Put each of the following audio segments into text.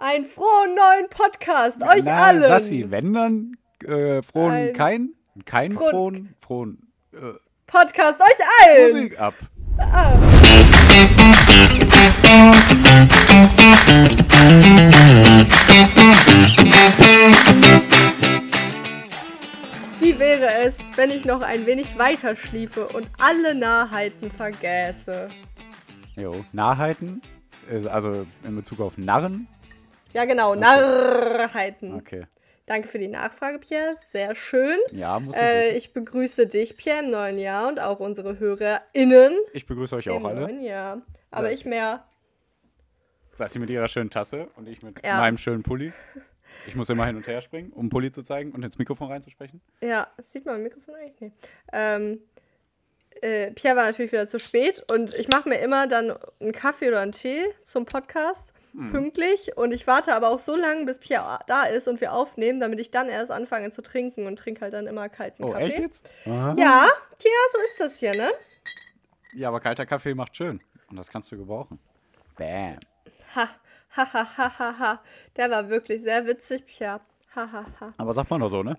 einen frohen neuen Podcast, euch Na, allen. Sassi, wenn dann äh, frohen, Ein, kein, kein frohen, frohen, äh, Podcast, euch allen. Musik ab. Ah. Wie wäre es, wenn ich noch ein wenig weiter schliefe und alle Nahheiten vergäße? Jo, Nahheiten? Also in Bezug auf Narren? Ja, genau, okay. Narrheiten. Okay. Danke für die Nachfrage, Pierre. Sehr schön. Ja, muss ich. Äh, ich begrüße dich, Pierre, im neuen Jahr und auch unsere HörerInnen. Ich begrüße euch auch alle. Neuen Jahr. Aber das ich mehr. Sei sie mit ihrer schönen Tasse und ich mit ja. meinem schönen Pulli. Ich muss immer hin und her springen, um Pulli zu zeigen und ins Mikrofon reinzusprechen. Ja, sieht man im Mikrofon eigentlich? Nee. Ähm, äh, Pierre war natürlich wieder zu spät und ich mache mir immer dann einen Kaffee oder einen Tee zum Podcast hm. pünktlich und ich warte aber auch so lange, bis Pierre da ist und wir aufnehmen, damit ich dann erst anfange zu trinken und trinke halt dann immer kalten oh, Kaffee. Echt jetzt? Aha. Ja, Pierre, so ist das hier, ne? Ja, aber kalter Kaffee macht schön und das kannst du gebrauchen. Bam. Ha, ha, ha, ha, ha, ha. Der war wirklich sehr witzig, Pierre. Ha, ha, ha. Aber sagt man doch so, ne?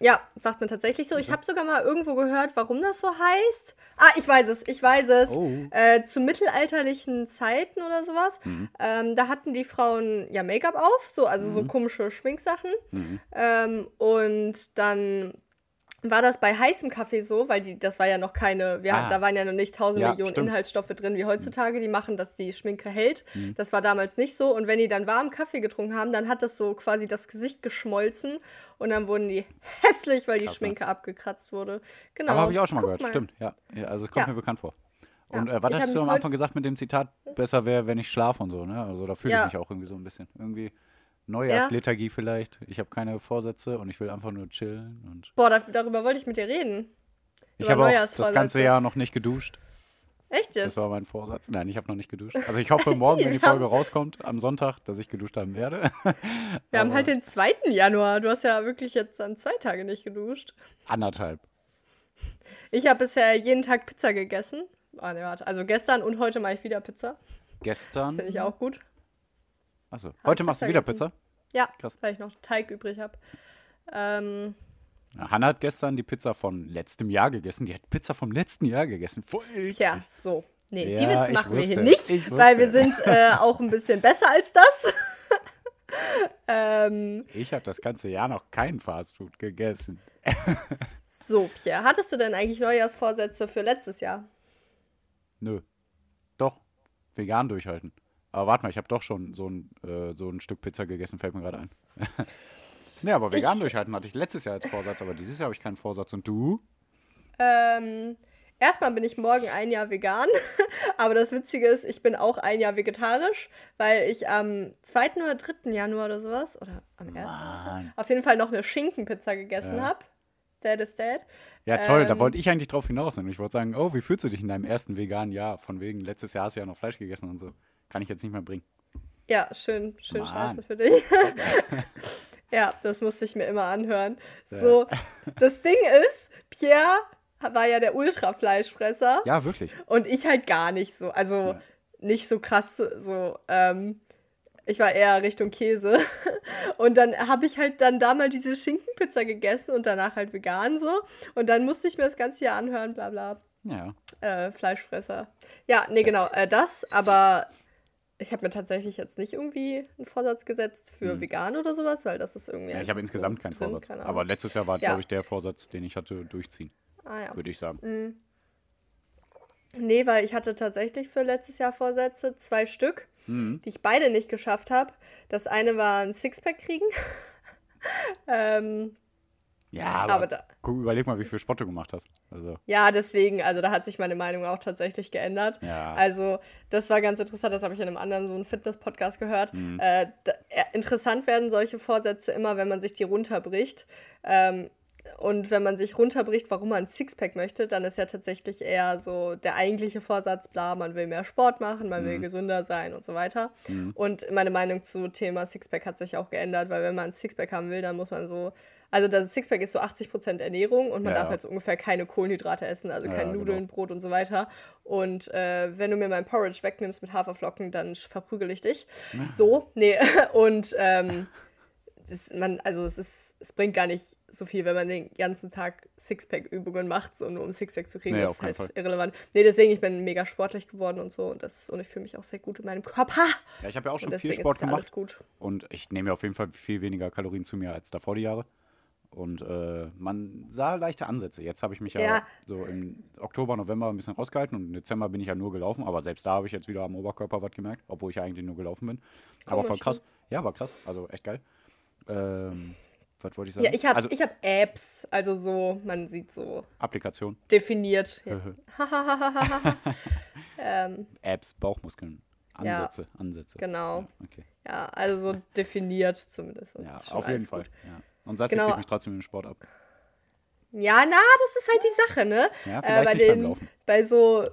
Ja, sagt man tatsächlich so. Ich habe sogar mal irgendwo gehört, warum das so heißt. Ah, ich weiß es, ich weiß es. Oh. Äh, zu mittelalterlichen Zeiten oder sowas. Mhm. Ähm, da hatten die Frauen ja Make-up auf, so, also mhm. so komische Schminksachen. Mhm. Ähm, und dann war das bei heißem Kaffee so, weil die, das war ja noch keine, wir, ah. da waren ja noch nicht tausend ja, Millionen stimmt. Inhaltsstoffe drin wie heutzutage, die machen, dass die Schminke hält. Mhm. Das war damals nicht so. Und wenn die dann warmen Kaffee getrunken haben, dann hat das so quasi das Gesicht geschmolzen und dann wurden die hässlich, weil die Krass, Schminke abgekratzt wurde. Genau. Aber habe ich auch schon mal Guck gehört, mal. stimmt. Ja. ja also es kommt ja. mir bekannt vor. Und ja. äh, was hast du am Anfang gesagt mit dem Zitat, besser wäre, wenn ich schlafe und so, ne? Also da fühle ich mich auch irgendwie so ein bisschen. Irgendwie Neujahrslethargie ja. vielleicht. Ich habe keine Vorsätze und ich will einfach nur chillen. Und Boah, da, darüber wollte ich mit dir reden. Ich habe das ganze Jahr noch nicht geduscht. Echt jetzt? Das war mein Vorsatz. Nein, ich habe noch nicht geduscht. Also ich hoffe morgen, wenn die Folge rauskommt, am Sonntag, dass ich geduscht haben werde. Wir haben halt den 2. Januar. Du hast ja wirklich jetzt dann zwei Tage nicht geduscht. Anderthalb. Ich habe bisher jeden Tag Pizza gegessen. Ah. Also gestern und heute mache ich wieder Pizza. Gestern? Finde ich auch gut. Achso. Heute machst du wieder Pizza? Ja, Krass. weil ich noch Teig übrig habe. Ähm, Hanna hat gestern die Pizza von letztem Jahr gegessen. Die hat Pizza vom letzten Jahr gegessen. Voll Tja, so. Nee, ja, die Witze machen wir hier nicht, weil wir sind äh, auch ein bisschen besser als das. ähm, ich habe das ganze Jahr noch kein Fastfood gegessen. so, Pierre, hattest du denn eigentlich Neujahrsvorsätze für letztes Jahr? Nö. Doch. Vegan durchhalten. Aber warte mal, ich habe doch schon so ein, äh, so ein Stück Pizza gegessen, fällt mir gerade ein. nee, aber vegan ich, durchhalten hatte ich letztes Jahr als Vorsatz, aber dieses Jahr habe ich keinen Vorsatz. Und du? Ähm, erstmal bin ich morgen ein Jahr vegan. aber das Witzige ist, ich bin auch ein Jahr vegetarisch, weil ich am 2. oder 3. Januar oder sowas, oder am 1. auf jeden Fall noch eine Schinkenpizza gegessen ja. habe. Dad is dead. Ja, toll, ähm, da wollte ich eigentlich drauf hinaus. Und ich wollte sagen, oh, wie fühlst du dich in deinem ersten veganen Jahr? Von wegen, letztes Jahr hast du ja noch Fleisch gegessen und so. Kann ich jetzt nicht mehr bringen. Ja, schön, schön scheiße für dich. ja, das musste ich mir immer anhören. Ja. So, das Ding ist, Pierre war ja der Ultra-Fleischfresser. Ja, wirklich. Und ich halt gar nicht so. Also ja. nicht so krass, so, ähm, ich war eher Richtung Käse. Und dann habe ich halt dann da mal diese Schinkenpizza gegessen und danach halt vegan so. Und dann musste ich mir das ganze Jahr anhören, bla bla. Ja. Äh, Fleischfresser. Ja, nee, genau, äh, das. Aber ich habe mir tatsächlich jetzt nicht irgendwie einen Vorsatz gesetzt für hm. vegan oder sowas, weil das ist irgendwie. Ja, ich habe insgesamt keinen drin, Vorsatz. Aber letztes Jahr war, ja. glaube ich, der Vorsatz, den ich hatte, durchziehen. Ah, ja. Würde ich sagen. Mhm. Nee, weil ich hatte tatsächlich für letztes Jahr Vorsätze, zwei Stück, mhm. die ich beide nicht geschafft habe. Das eine war ein Sixpack kriegen. ähm, ja, aber, aber da, guck, überleg mal, wie viel Sport du gemacht hast. Also. Ja, deswegen, also da hat sich meine Meinung auch tatsächlich geändert. Ja. Also, das war ganz interessant, das habe ich in einem anderen so einen Fitness-Podcast gehört. Mhm. Äh, da, interessant werden solche Vorsätze immer, wenn man sich die runterbricht. Ähm, und wenn man sich runterbricht, warum man ein Sixpack möchte, dann ist ja tatsächlich eher so der eigentliche Vorsatz, bla, man will mehr Sport machen, man mhm. will gesünder sein und so weiter. Mhm. Und meine Meinung zu Thema Sixpack hat sich auch geändert, weil wenn man ein Sixpack haben will, dann muss man so Also das Sixpack ist so 80% Ernährung und man ja, darf halt so ungefähr keine Kohlenhydrate essen, also keine ja, Nudeln, genau. Brot und so weiter. Und äh, wenn du mir mein Porridge wegnimmst mit Haferflocken, dann verprügel ich dich. So, nee. Und ähm, das, man, also es ist es bringt gar nicht so viel, wenn man den ganzen Tag Sixpack-Übungen macht, so nur um Sixpack zu kriegen. Nee, das ist halt Fall. irrelevant. Nee, deswegen, ich bin mega sportlich geworden und so und, das, und ich fühle mich auch sehr gut in meinem Körper. Ja, ich habe ja auch schon viel Sport gemacht. Und ich nehme ja auf jeden Fall viel weniger Kalorien zu mir als davor die Jahre. Und äh, man sah leichte Ansätze. Jetzt habe ich mich ja, ja, so im Oktober, November ein bisschen rausgehalten und im Dezember bin ich ja nur gelaufen. Aber selbst da habe ich jetzt wieder am Oberkörper was gemerkt, obwohl ich ja eigentlich nur gelaufen bin. Aber voll krass. Ja, war krass. Also echt geil. Ähm, was wollte ich sagen? Ja, ich habe also, hab Apps, also so, man sieht so. Applikation. Definiert. ähm, Apps, Bauchmuskeln. Ansätze, ja, Ansätze. Genau. Ja, okay. ja, also so definiert zumindest. ja, auf jeden Fall. Ja. Und das genau. zieht mich trotzdem im Sport ab. Ja, na, das ist halt die Sache, ne? Ja, vielleicht äh, bei, den, beim Laufen. bei so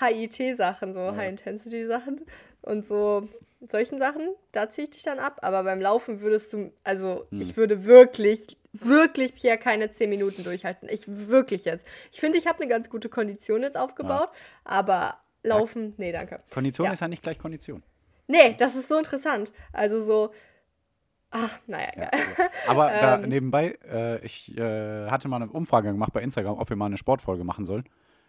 HIT-Sachen, so ja. High-Intensity-Sachen und so solchen Sachen, da ziehe ich dich dann ab. Aber beim Laufen würdest du, also hm. ich würde wirklich, wirklich Pierre keine 10 Minuten durchhalten. Ich wirklich jetzt. Ich finde, ich habe eine ganz gute Kondition jetzt aufgebaut, ja. aber Laufen, nee, danke. Kondition ja. ist ja nicht gleich Kondition. Nee, das ist so interessant. Also so, Ach, naja, egal. Ja, aber da ähm. nebenbei, äh, ich äh, hatte mal eine Umfrage gemacht bei Instagram, ob wir mal eine Sportfolge machen sollen.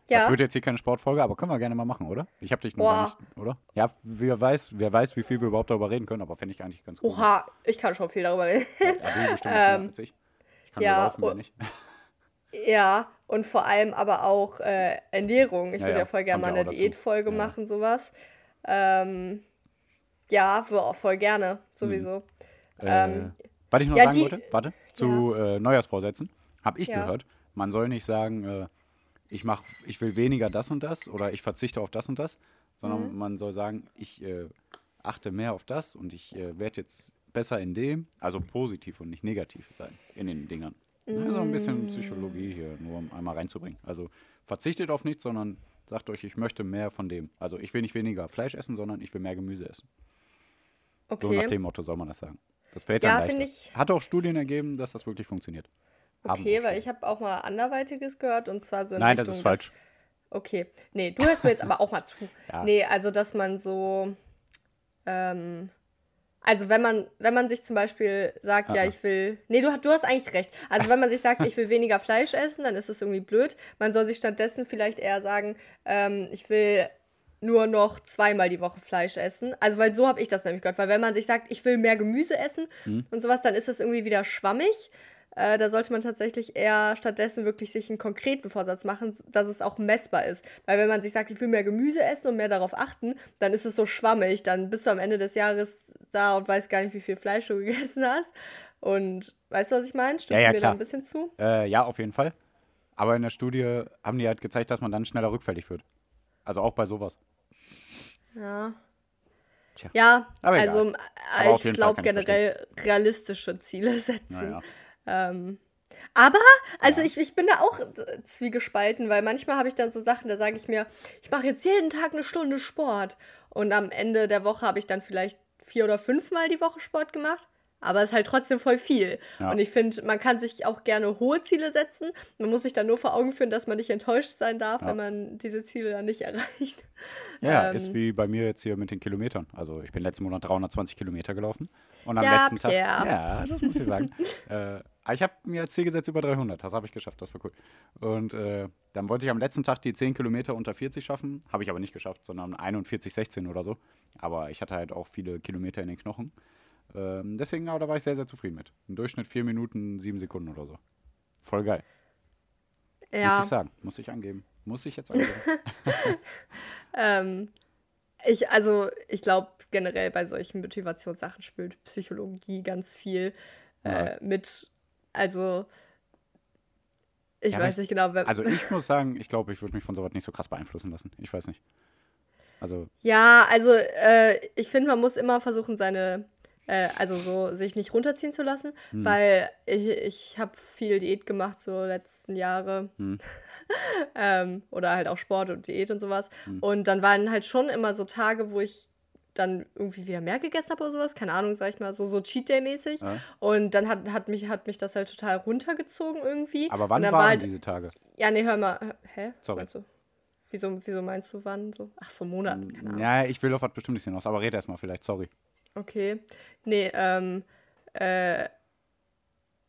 Ja. Das wird jetzt hier keine Sportfolge, aber können wir gerne mal machen, oder? Ich habe dich noch gar nicht, oder? Ja, wer weiß, wer weiß, wie viel wir überhaupt darüber reden können, aber fände ich eigentlich ganz gut. Oha, ich kann schon viel darüber reden. Ja, du bestimmt ähm, als ich. Ich kann ja, laufen, wenn nicht. Ja, und vor allem aber auch äh, Ernährung. Ich ja, würde ja, voll gerne mal eine Diätfolge ja. machen, sowas. Ähm, ja, voll gerne, sowieso. Hm. Ähm, äh, was ich noch sagen die, wollte, warte, zu äh, Neujahrsvorsätzen, habe ich gehört, man soll nicht sagen, äh, ich mach, ich will weniger das und das oder ich verzichte auf das und das, sondern mhm. man soll sagen, ich äh, achte mehr auf das und ich äh, werde jetzt besser in dem, also positiv und nicht negativ sein in den Dingern. Mhm. Also ein bisschen mm. Psychologie hier, nur um einmal reinzubringen. Also verzichtet auf nichts, sondern sagt euch, ich möchte mehr von dem. Also ich will nicht weniger Fleisch essen, sondern ich will mehr Gemüse essen. Okay. So nach dem Motto soll man das sagen. Das fällt ja, dann leichter. Ich... Hat auch Studien ergeben, dass das wirklich funktioniert. Okay, weil ich habe auch mal anderweitiges gehört und zwar so in Nein, Richtung, das ist falsch. Dass, okay, nee, du hörst mir jetzt aber auch mal zu. Ja. Nee, also dass man so, ähm, also wenn man, wenn man sich zum Beispiel sagt, Aha. ja, ich will, nee, du, du hast eigentlich recht. Also wenn man sich sagt, ich will weniger Fleisch essen, dann ist es irgendwie blöd. Man soll sich stattdessen vielleicht eher sagen, ähm, ich will nur noch zweimal die Woche Fleisch essen. Also, weil so habe ich das nämlich gehört. Weil wenn man sich sagt, ich will mehr Gemüse essen hm. und sowas, dann ist das irgendwie wieder schwammig. Äh, da sollte man tatsächlich eher stattdessen wirklich sich einen konkreten Vorsatz machen, dass es auch messbar ist. Weil wenn man sich sagt, ich will mehr Gemüse essen und mehr darauf achten, dann ist es so schwammig. Dann bist du am Ende des Jahres da und weißt gar nicht, wie viel Fleisch du gegessen hast. Und weißt du, was ich meine? Stimmst ja, ja, du mir klar. da ein bisschen zu? Äh, ja, auf jeden Fall. Aber in der Studie haben die halt gezeigt, dass man dann schneller rückfällig wird. Also auch bei sowas. Ja. Tja. Ja, also äh, ich glaube generell realistische Ziele setzen. Naja. Ähm, aber, also ja. ich, ich bin da auch zwiegespalten, weil manchmal habe ich dann so Sachen, da sage ich mir, ich mache jetzt jeden Tag eine Stunde Sport. Und am Ende der Woche habe ich dann vielleicht vier oder fünfmal die Woche Sport gemacht. Aber es ist halt trotzdem voll viel. Ja. Und ich finde, man kann sich auch gerne hohe Ziele setzen. Man muss sich dann nur vor Augen führen, dass man nicht enttäuscht sein darf, ja. wenn man diese Ziele dann nicht erreicht. Ja, ähm, ist wie bei mir jetzt hier mit den Kilometern. Also ich bin letzten Monat 320 Kilometer gelaufen. Und am ja, letzten Pierre. Tag. Ja, das muss ich sagen. äh, ich habe mir als Ziel gesetzt über 300. Das habe ich geschafft. Das war cool. Und äh, dann wollte ich am letzten Tag die 10 Kilometer unter 40 schaffen. Habe ich aber nicht geschafft, sondern 41, 16 oder so. Aber ich hatte halt auch viele Kilometer in den Knochen. Ähm, deswegen, aber da war ich sehr, sehr zufrieden mit. Im Durchschnitt 4 Minuten, 7 Sekunden oder so. Voll geil. Ja. Muss ich sagen. Muss ich angeben. Muss ich jetzt angeben. ähm, ich, also, ich glaube, generell bei solchen Motivationssachen spielt Psychologie ganz viel äh, ja. mit. Also, ich ja, weiß nicht genau. Also, ich muss sagen, ich glaube, ich würde mich von sowas nicht so krass beeinflussen lassen. Ich weiß nicht. Also. Ja, also, äh, ich finde, man muss immer versuchen, seine äh, also so sich nicht runterziehen zu lassen, hm. weil ich, ich habe viel Diät gemacht so letzten Jahre. Hm. ähm, oder halt auch Sport und Diät und sowas. Hm. Und dann waren halt schon immer so Tage, wo ich dann irgendwie wieder mehr gegessen habe oder sowas. Keine Ahnung, sag ich mal, so, so Cheat Day-mäßig. Ja. Und dann hat, hat, mich, hat mich das halt total runtergezogen irgendwie. Aber wann waren war halt, diese Tage? Ja, nee, hör mal. Hä? Sorry. Du? Wieso, wieso meinst du wann so? Ach, vor Monaten, keine Ahnung. Ja, ich will auf was Bestimmtes hinaus, aber red erst mal vielleicht, sorry. Okay. Nee, ähm, äh,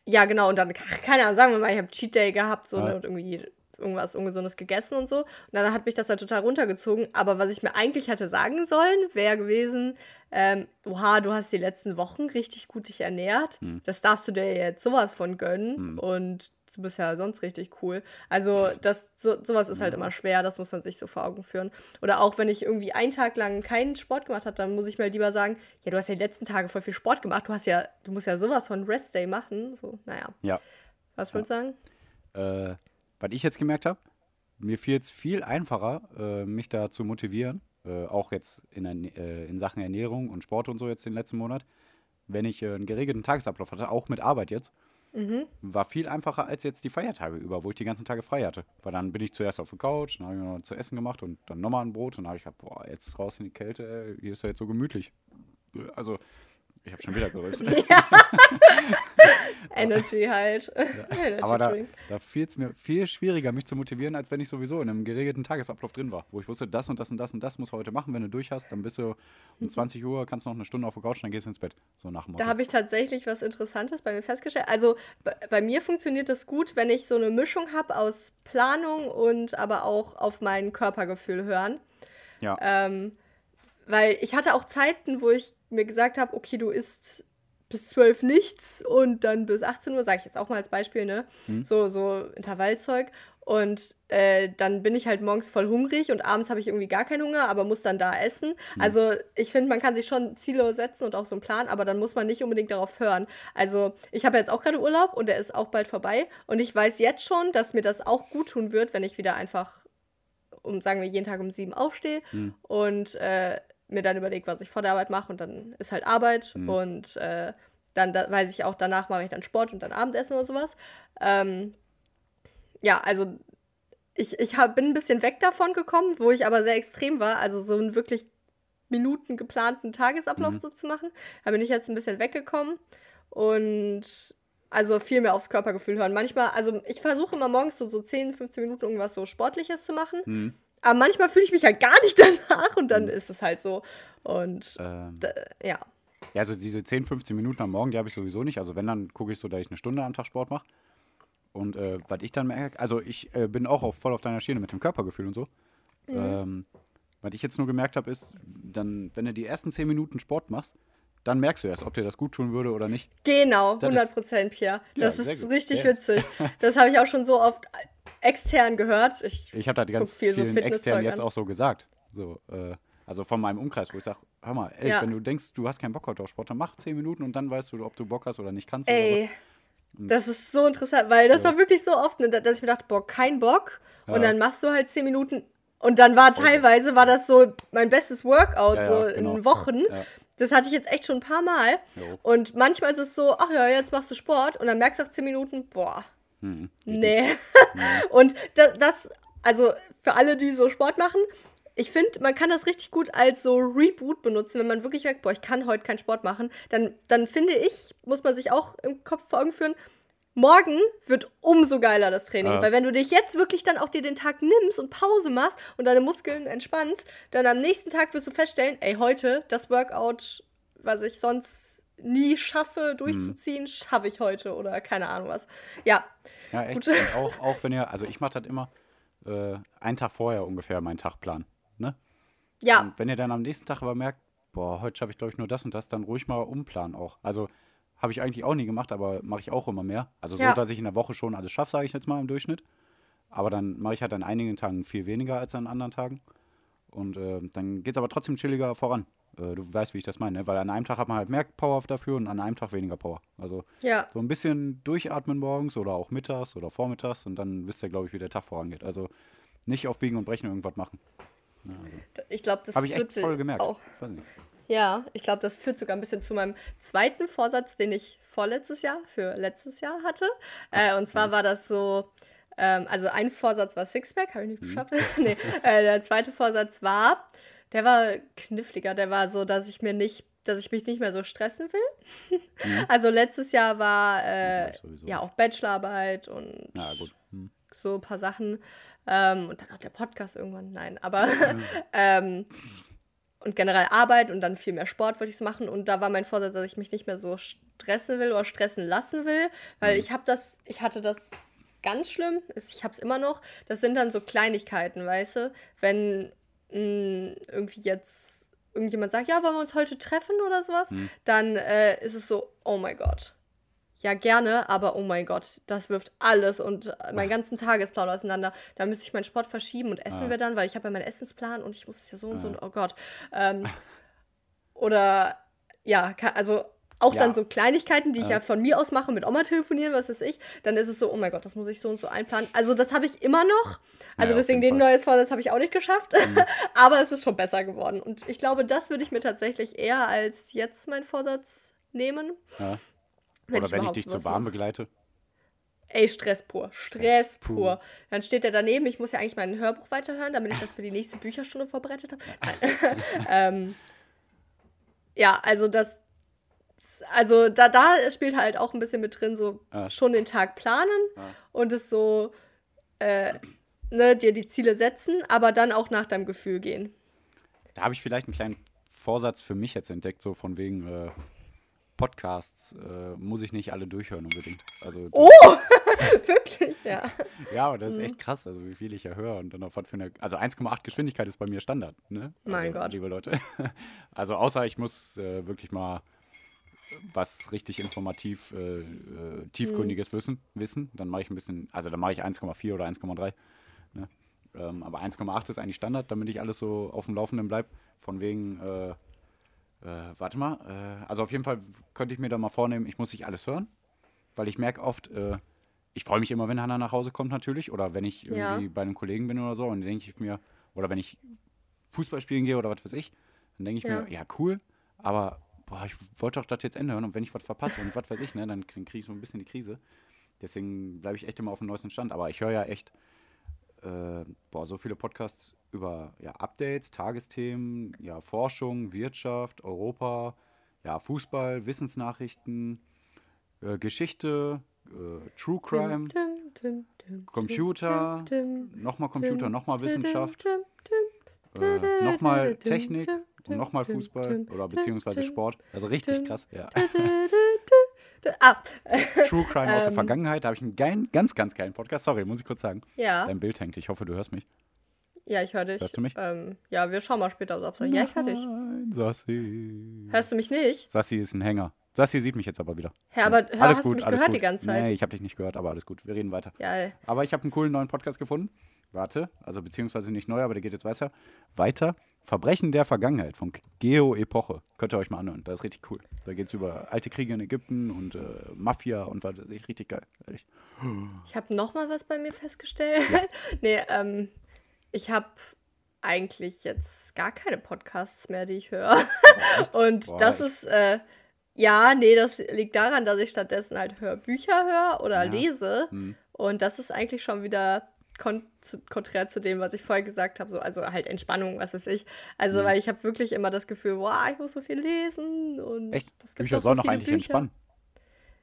ja, genau, und dann, keine Ahnung, sagen wir mal, ich habe Cheat Day gehabt, so, ja. und irgendwie irgendwas Ungesundes gegessen und so. Und dann hat mich das halt total runtergezogen. Aber was ich mir eigentlich hätte sagen sollen, wäre gewesen, ähm, oha, du hast die letzten Wochen richtig gut dich ernährt. Hm. Das darfst du dir jetzt sowas von gönnen. Hm. Und du bist ja sonst richtig cool. Also das, so, sowas ist halt immer schwer, das muss man sich so vor Augen führen. Oder auch wenn ich irgendwie einen Tag lang keinen Sport gemacht habe, dann muss ich mir lieber sagen, ja, du hast ja die letzten Tage voll viel Sport gemacht, du hast ja, du musst ja sowas von Rest Day machen. So, naja. Ja. Was würdest du sagen? Äh, was ich jetzt gemerkt habe, mir fiel es viel einfacher, äh, mich da zu motivieren, äh, auch jetzt in, äh, in, Sachen Ernährung und Sport und so jetzt den letzten Monat, wenn ich äh, einen geregelten Tagesablauf hatte, auch mit Arbeit jetzt. Mhm. War viel einfacher als jetzt die Feiertage über, wo ich die ganzen Tage frei hatte. Weil dann bin ich zuerst auf der Couch, dann habe ich mir noch zu essen gemacht und dann nochmal ein Brot und dann habe ich gedacht, boah, jetzt raus in die Kälte, hier ist ja jetzt so gemütlich. Also ich habe schon wieder gerülpst. Ja. Energy halt. Ja. Energy Aber da, da fiel es mir viel schwieriger, mich zu motivieren, als wenn ich sowieso in einem geregelten Tagesablauf drin war, wo ich wusste, das und das und das und das musst du heute machen. Wenn du durch hast, dann bist du um 20 Uhr, kannst noch eine Stunde auf der Couch, dann gehst du ins Bett. So nach dem Da habe ich tatsächlich was Interessantes bei mir festgestellt. Also bei mir funktioniert das gut, wenn ich so eine Mischung habe aus Planung und aber auch auf mein Körpergefühl hören. Ja. Ähm, weil ich hatte auch Zeiten, wo ich mir gesagt habe, okay, du isst bis 12 nichts und dann bis 18 Uhr, sage ich jetzt auch mal als Beispiel, ne? Mhm. So, so Intervallzeug. Und äh, dann bin ich halt morgens voll hungrig und abends habe ich irgendwie gar keinen Hunger, aber muss dann da essen. Mhm. Also ich finde, man kann sich schon Ziele setzen und auch so einen Plan, aber dann muss man nicht unbedingt darauf hören. Also ich habe jetzt auch gerade Urlaub und der ist auch bald vorbei. Und ich weiß jetzt schon, dass mir das auch gut tun wird, wenn ich wieder einfach um, sagen wir, jeden Tag um sieben aufstehe mhm. und äh, mir dann überlege, was ich vor der Arbeit mache und dann ist halt Arbeit mhm. und äh, dann da, weiß ich auch, danach mache ich dann Sport und dann Abendessen oder sowas. Ähm, ja, also ich, ich hab, bin ein bisschen weg davon gekommen, wo ich aber sehr extrem war, also so einen wirklich Minuten geplanten Tagesablauf mhm. so zu machen. Da bin ich jetzt ein bisschen weggekommen und also viel mehr aufs Körpergefühl hören. Manchmal, also ich versuche immer morgens so, so 10, 15 Minuten irgendwas so Sportliches zu machen. Mhm. Aber manchmal fühle ich mich halt gar nicht danach und dann mhm. ist es halt so. Und ähm, ja. Ja, also diese 10, 15 Minuten am Morgen, die habe ich sowieso nicht. Also wenn, dann gucke ich so, dass ich eine Stunde am Tag Sport mache. Und äh, was ich dann merke, also ich äh, bin auch auf, voll auf deiner Schiene mit dem Körpergefühl und so. Mhm. Ähm, was ich jetzt nur gemerkt habe, ist, dann, wenn du die ersten 10 Minuten Sport machst, dann merkst du erst, ob dir das gut tun würde oder nicht. Genau, 100 Prozent, Pierre. Das ja, ist richtig yes. witzig. Das habe ich auch schon so oft extern gehört. Ich, ich habe da ganz viel vielen so extern jetzt auch so gesagt. So, äh, also von meinem Umkreis, wo ich sage, hör mal, ey, ja. wenn du denkst, du hast keinen Bock heute auf Sport, dann mach 10 Minuten und dann weißt du, ob du Bock hast oder nicht kannst. Ey, so. das ist so interessant, weil das ja. war wirklich so oft, ne, dass ich mir dachte, boah, kein Bock. Ja. Und dann machst du halt 10 Minuten und dann war teilweise, war das so mein bestes Workout, so genau. in Wochen. Das hatte ich jetzt echt schon ein paar Mal. Und manchmal ist es so, ach ja, jetzt machst du Sport und dann merkst du nach 10 Minuten, boah, hm, nee. und das, das, also für alle, die so Sport machen, ich finde, man kann das richtig gut als so Reboot benutzen, wenn man wirklich merkt, boah, ich kann heute keinen Sport machen. Dann, dann finde ich, muss man sich auch im Kopf vor Augen führen, morgen wird umso geiler das Training. Ja. Weil wenn du dich jetzt wirklich dann auch dir den Tag nimmst und Pause machst und deine Muskeln entspannst, dann am nächsten Tag wirst du feststellen, ey, heute das Workout, was ich sonst nie schaffe durchzuziehen, hm. schaffe ich heute oder keine Ahnung was. Ja. Ja, echt. Auch, auch wenn ihr, also ich mache das immer äh, einen Tag vorher ungefähr meinen Tagplan. Ne? Ja. Und wenn ihr dann am nächsten Tag aber merkt, boah, heute schaffe ich glaube ich nur das und das, dann ruhig mal umplanen auch. Also habe ich eigentlich auch nie gemacht, aber mache ich auch immer mehr. Also ja. so, dass ich in der Woche schon alles schaffe, sage ich jetzt mal im Durchschnitt. Aber dann mache ich halt an einigen Tagen viel weniger als an anderen Tagen. Und äh, dann geht es aber trotzdem chilliger voran. Äh, du weißt, wie ich das meine, ne? weil an einem Tag hat man halt mehr Power dafür und an einem Tag weniger Power. Also ja. so ein bisschen durchatmen morgens oder auch mittags oder vormittags und dann wisst ihr, glaube ich, wie der Tag vorangeht. Also nicht auf Biegen und Brechen irgendwas machen. Ja, also. Ich glaube, das habe ich echt voll gemerkt. Auch. Ja, ich glaube, das führt sogar ein bisschen zu meinem zweiten Vorsatz, den ich vorletztes Jahr für letztes Jahr hatte. Äh, und zwar war das so, ähm, also ein Vorsatz war Sixpack, habe ich nicht mhm. geschafft. nee, äh, der zweite Vorsatz war, Der war kniffliger. Der war so, dass ich mir nicht, dass ich mich nicht mehr so stressen will. Mhm. Also letztes Jahr war äh, ja, ja, auch Bachelorarbeit und ja, mhm. so ein paar Sachen. Ähm, und dann auch der Podcast irgendwann. Nein, aber mhm. ähm, und generell Arbeit und dann viel mehr Sport wollte ich machen. Und da war mein Vorsatz, dass ich mich nicht mehr so stressen will oder stressen lassen will, weil mhm. ich habe das, ich hatte das ganz schlimm, ich habe es immer noch. Das sind dann so Kleinigkeiten, weißt du, wenn mh, hm, irgendwie jetzt irgendjemand sagt, ja, wollen wir uns heute treffen oder sowas, mhm. dann äh, ist es so, oh mein Gott. Ja, gerne, aber oh mein Gott, das wirft alles und meinen ganzen Tagesplan auseinander. Da müsste ich meinen Sport verschieben und essen ah. wir dann, weil ich habe ja meinen Essensplan und ich muss es ja so und so und oh Gott. Ähm, oder ja, also auch ja. dann so Kleinigkeiten, die ich ja von mir aus mache, mit Oma telefonieren, was weiß ich, dann ist es so, oh mein Gott, das muss ich so und so einplanen. Also das habe ich immer noch. Also ja, deswegen den neues Vorsatz habe ich auch nicht geschafft. Mhm. Aber es ist schon besser geworden. Und ich glaube, das würde ich mir tatsächlich eher als jetzt mein Vorsatz nehmen. Ja. Wenn Oder wenn ich dich zur Bahn begleite. Ey, Stress pur. Stress, Stress pur. Dann steht er daneben, ich muss ja eigentlich mein Hörbuch weiterhören, damit ich das für die nächste Bücherstunde vorbereitet habe. ähm, ja, also das, also da, da spielt halt auch ein bisschen mit drin, so ah. schon den Tag planen ah. und es so, äh, ne, dir die Ziele setzen, aber dann auch nach deinem Gefühl gehen. Da habe ich vielleicht einen kleinen Vorsatz für mich jetzt entdeckt, so von wegen äh, Podcasts äh, muss ich nicht alle durchhören unbedingt. Also, oh, wirklich, ja. ja, aber das ist echt mhm. krass, also wie viel ich ja höre und dann auf was für eine, also 1,8 Geschwindigkeit ist bei mir Standard, ne? Also, mein Gott. Liebe Leute. Also außer ich muss äh, wirklich mal was richtig informativ, äh, äh, tiefgründiges mhm. Wissen, wissen, dann mache ich ein bisschen, also dann mache ich 1,4 oder 1,3. Ne? Ähm, aber 1,8 ist eigentlich Standard, damit ich alles so auf dem Laufenden bleibe. Von wegen, äh, äh, warte mal, äh, also auf jeden Fall könnte ich mir da mal vornehmen, ich muss nicht alles hören, weil ich merke oft, äh, ich freue mich immer, wenn Hannah nach Hause kommt natürlich, oder wenn ich irgendwie ja. bei einem Kollegen bin oder so, und dann denke ich mir, oder wenn ich Fußball spielen gehe oder was weiß ich, dann denke ich ja. mir, ja cool, aber boah, ich wollte doch das jetzt ändern und wenn ich was verpasse und was weiß ich, ne, dann kriege ich so ein bisschen die Krise. Deswegen bleibe ich echt immer auf dem neuesten Stand. Aber ich höre ja echt äh, boah, so viele Podcasts über ja, Updates, Tagesthemen, ja, Forschung, Wirtschaft, Europa, ja, Fußball, Wissensnachrichten, äh, Geschichte, äh, True Crime, Computer, nochmal Computer, nochmal Wissenschaft, äh, nochmal Technik und nochmal Fußball oder beziehungsweise Sport. Also richtig krass, ja. Ah. True Crime aus der ähm. Vergangenheit, da habe ich einen geilen, ganz, ganz geilen Podcast. Sorry, muss ich kurz sagen. Ja. Dein Bild hängt. Ich hoffe, du hörst mich. Ja, ich höre dich. Hörst du mich? Ähm, ja, wir schauen mal später auf Ja, ich höre dich. Sassi. Hörst du mich nicht? Sassi ist ein Hänger. Sassi sieht mich jetzt aber wieder. Ja, aber hör, alles hast gut, du mich gehört gut. die ganze Zeit? Nee, ich habe dich nicht gehört, aber alles gut. Wir reden weiter. Ja. Aber ich habe einen coolen neuen Podcast gefunden. Warte, also beziehungsweise nicht neu, aber der geht jetzt weiter. Weiter. Verbrechen der Vergangenheit von Geo-Epoche. Könnt ihr euch mal anhören. Das ist richtig cool. Da geht es über alte Kriege in Ägypten und äh, Mafia und was weiß ich. Richtig geil. Ehrlich. Ich habe noch mal was bei mir festgestellt. Ja. nee, ähm, ich habe eigentlich jetzt gar keine Podcasts mehr, die ich höre. und Boah, das ist, äh, ja, nee, das liegt daran, dass ich stattdessen halt Hörbücher höre oder ja. lese. Hm. Und das ist eigentlich schon wieder kon zu, konträr zu dem, was ich vorher gesagt habe, so, also halt Entspannung, was weiß ich. Also, mhm. weil ich habe wirklich immer das Gefühl, wow, ich muss so viel lesen und Echt? Das gibt Bücher sollen so doch eigentlich Bücher. entspannen.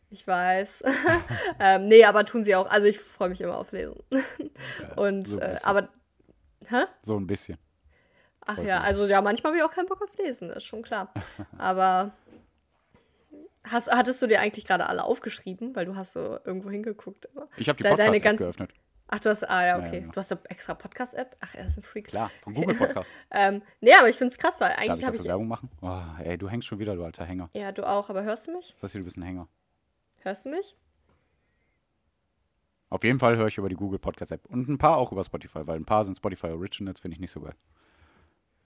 Ich weiß. ähm, nee, aber tun sie auch. Also ich freue mich immer auf Lesen. und so äh, aber hä? So ein bisschen. Ach ja, also ja, manchmal habe ich auch keinen Bock auf Lesen, ist schon klar. aber Hast, hattest du dir eigentlich gerade alle aufgeschrieben, weil du hast so irgendwo hingeguckt? Ich habe die Podcast-App geöffnet. Ach, du hast, ah ja, okay. Ja, genau. Du hast eine extra Podcast-App? Ach, er ist ein Freak. Klar, von Google Podcast. ähm, nee, aber ich finde es krass, weil eigentlich habe ich. Werbung machen? Oh, ey, du hängst schon wieder, du alter Hänger. Ja, du auch, aber hörst du mich? Das heißt, du bist ein Hänger. Hörst du mich? Auf jeden Fall höre ich über die Google Podcast-App. Und ein paar auch über Spotify, weil ein paar sind Spotify Originals, finde ich nicht so geil.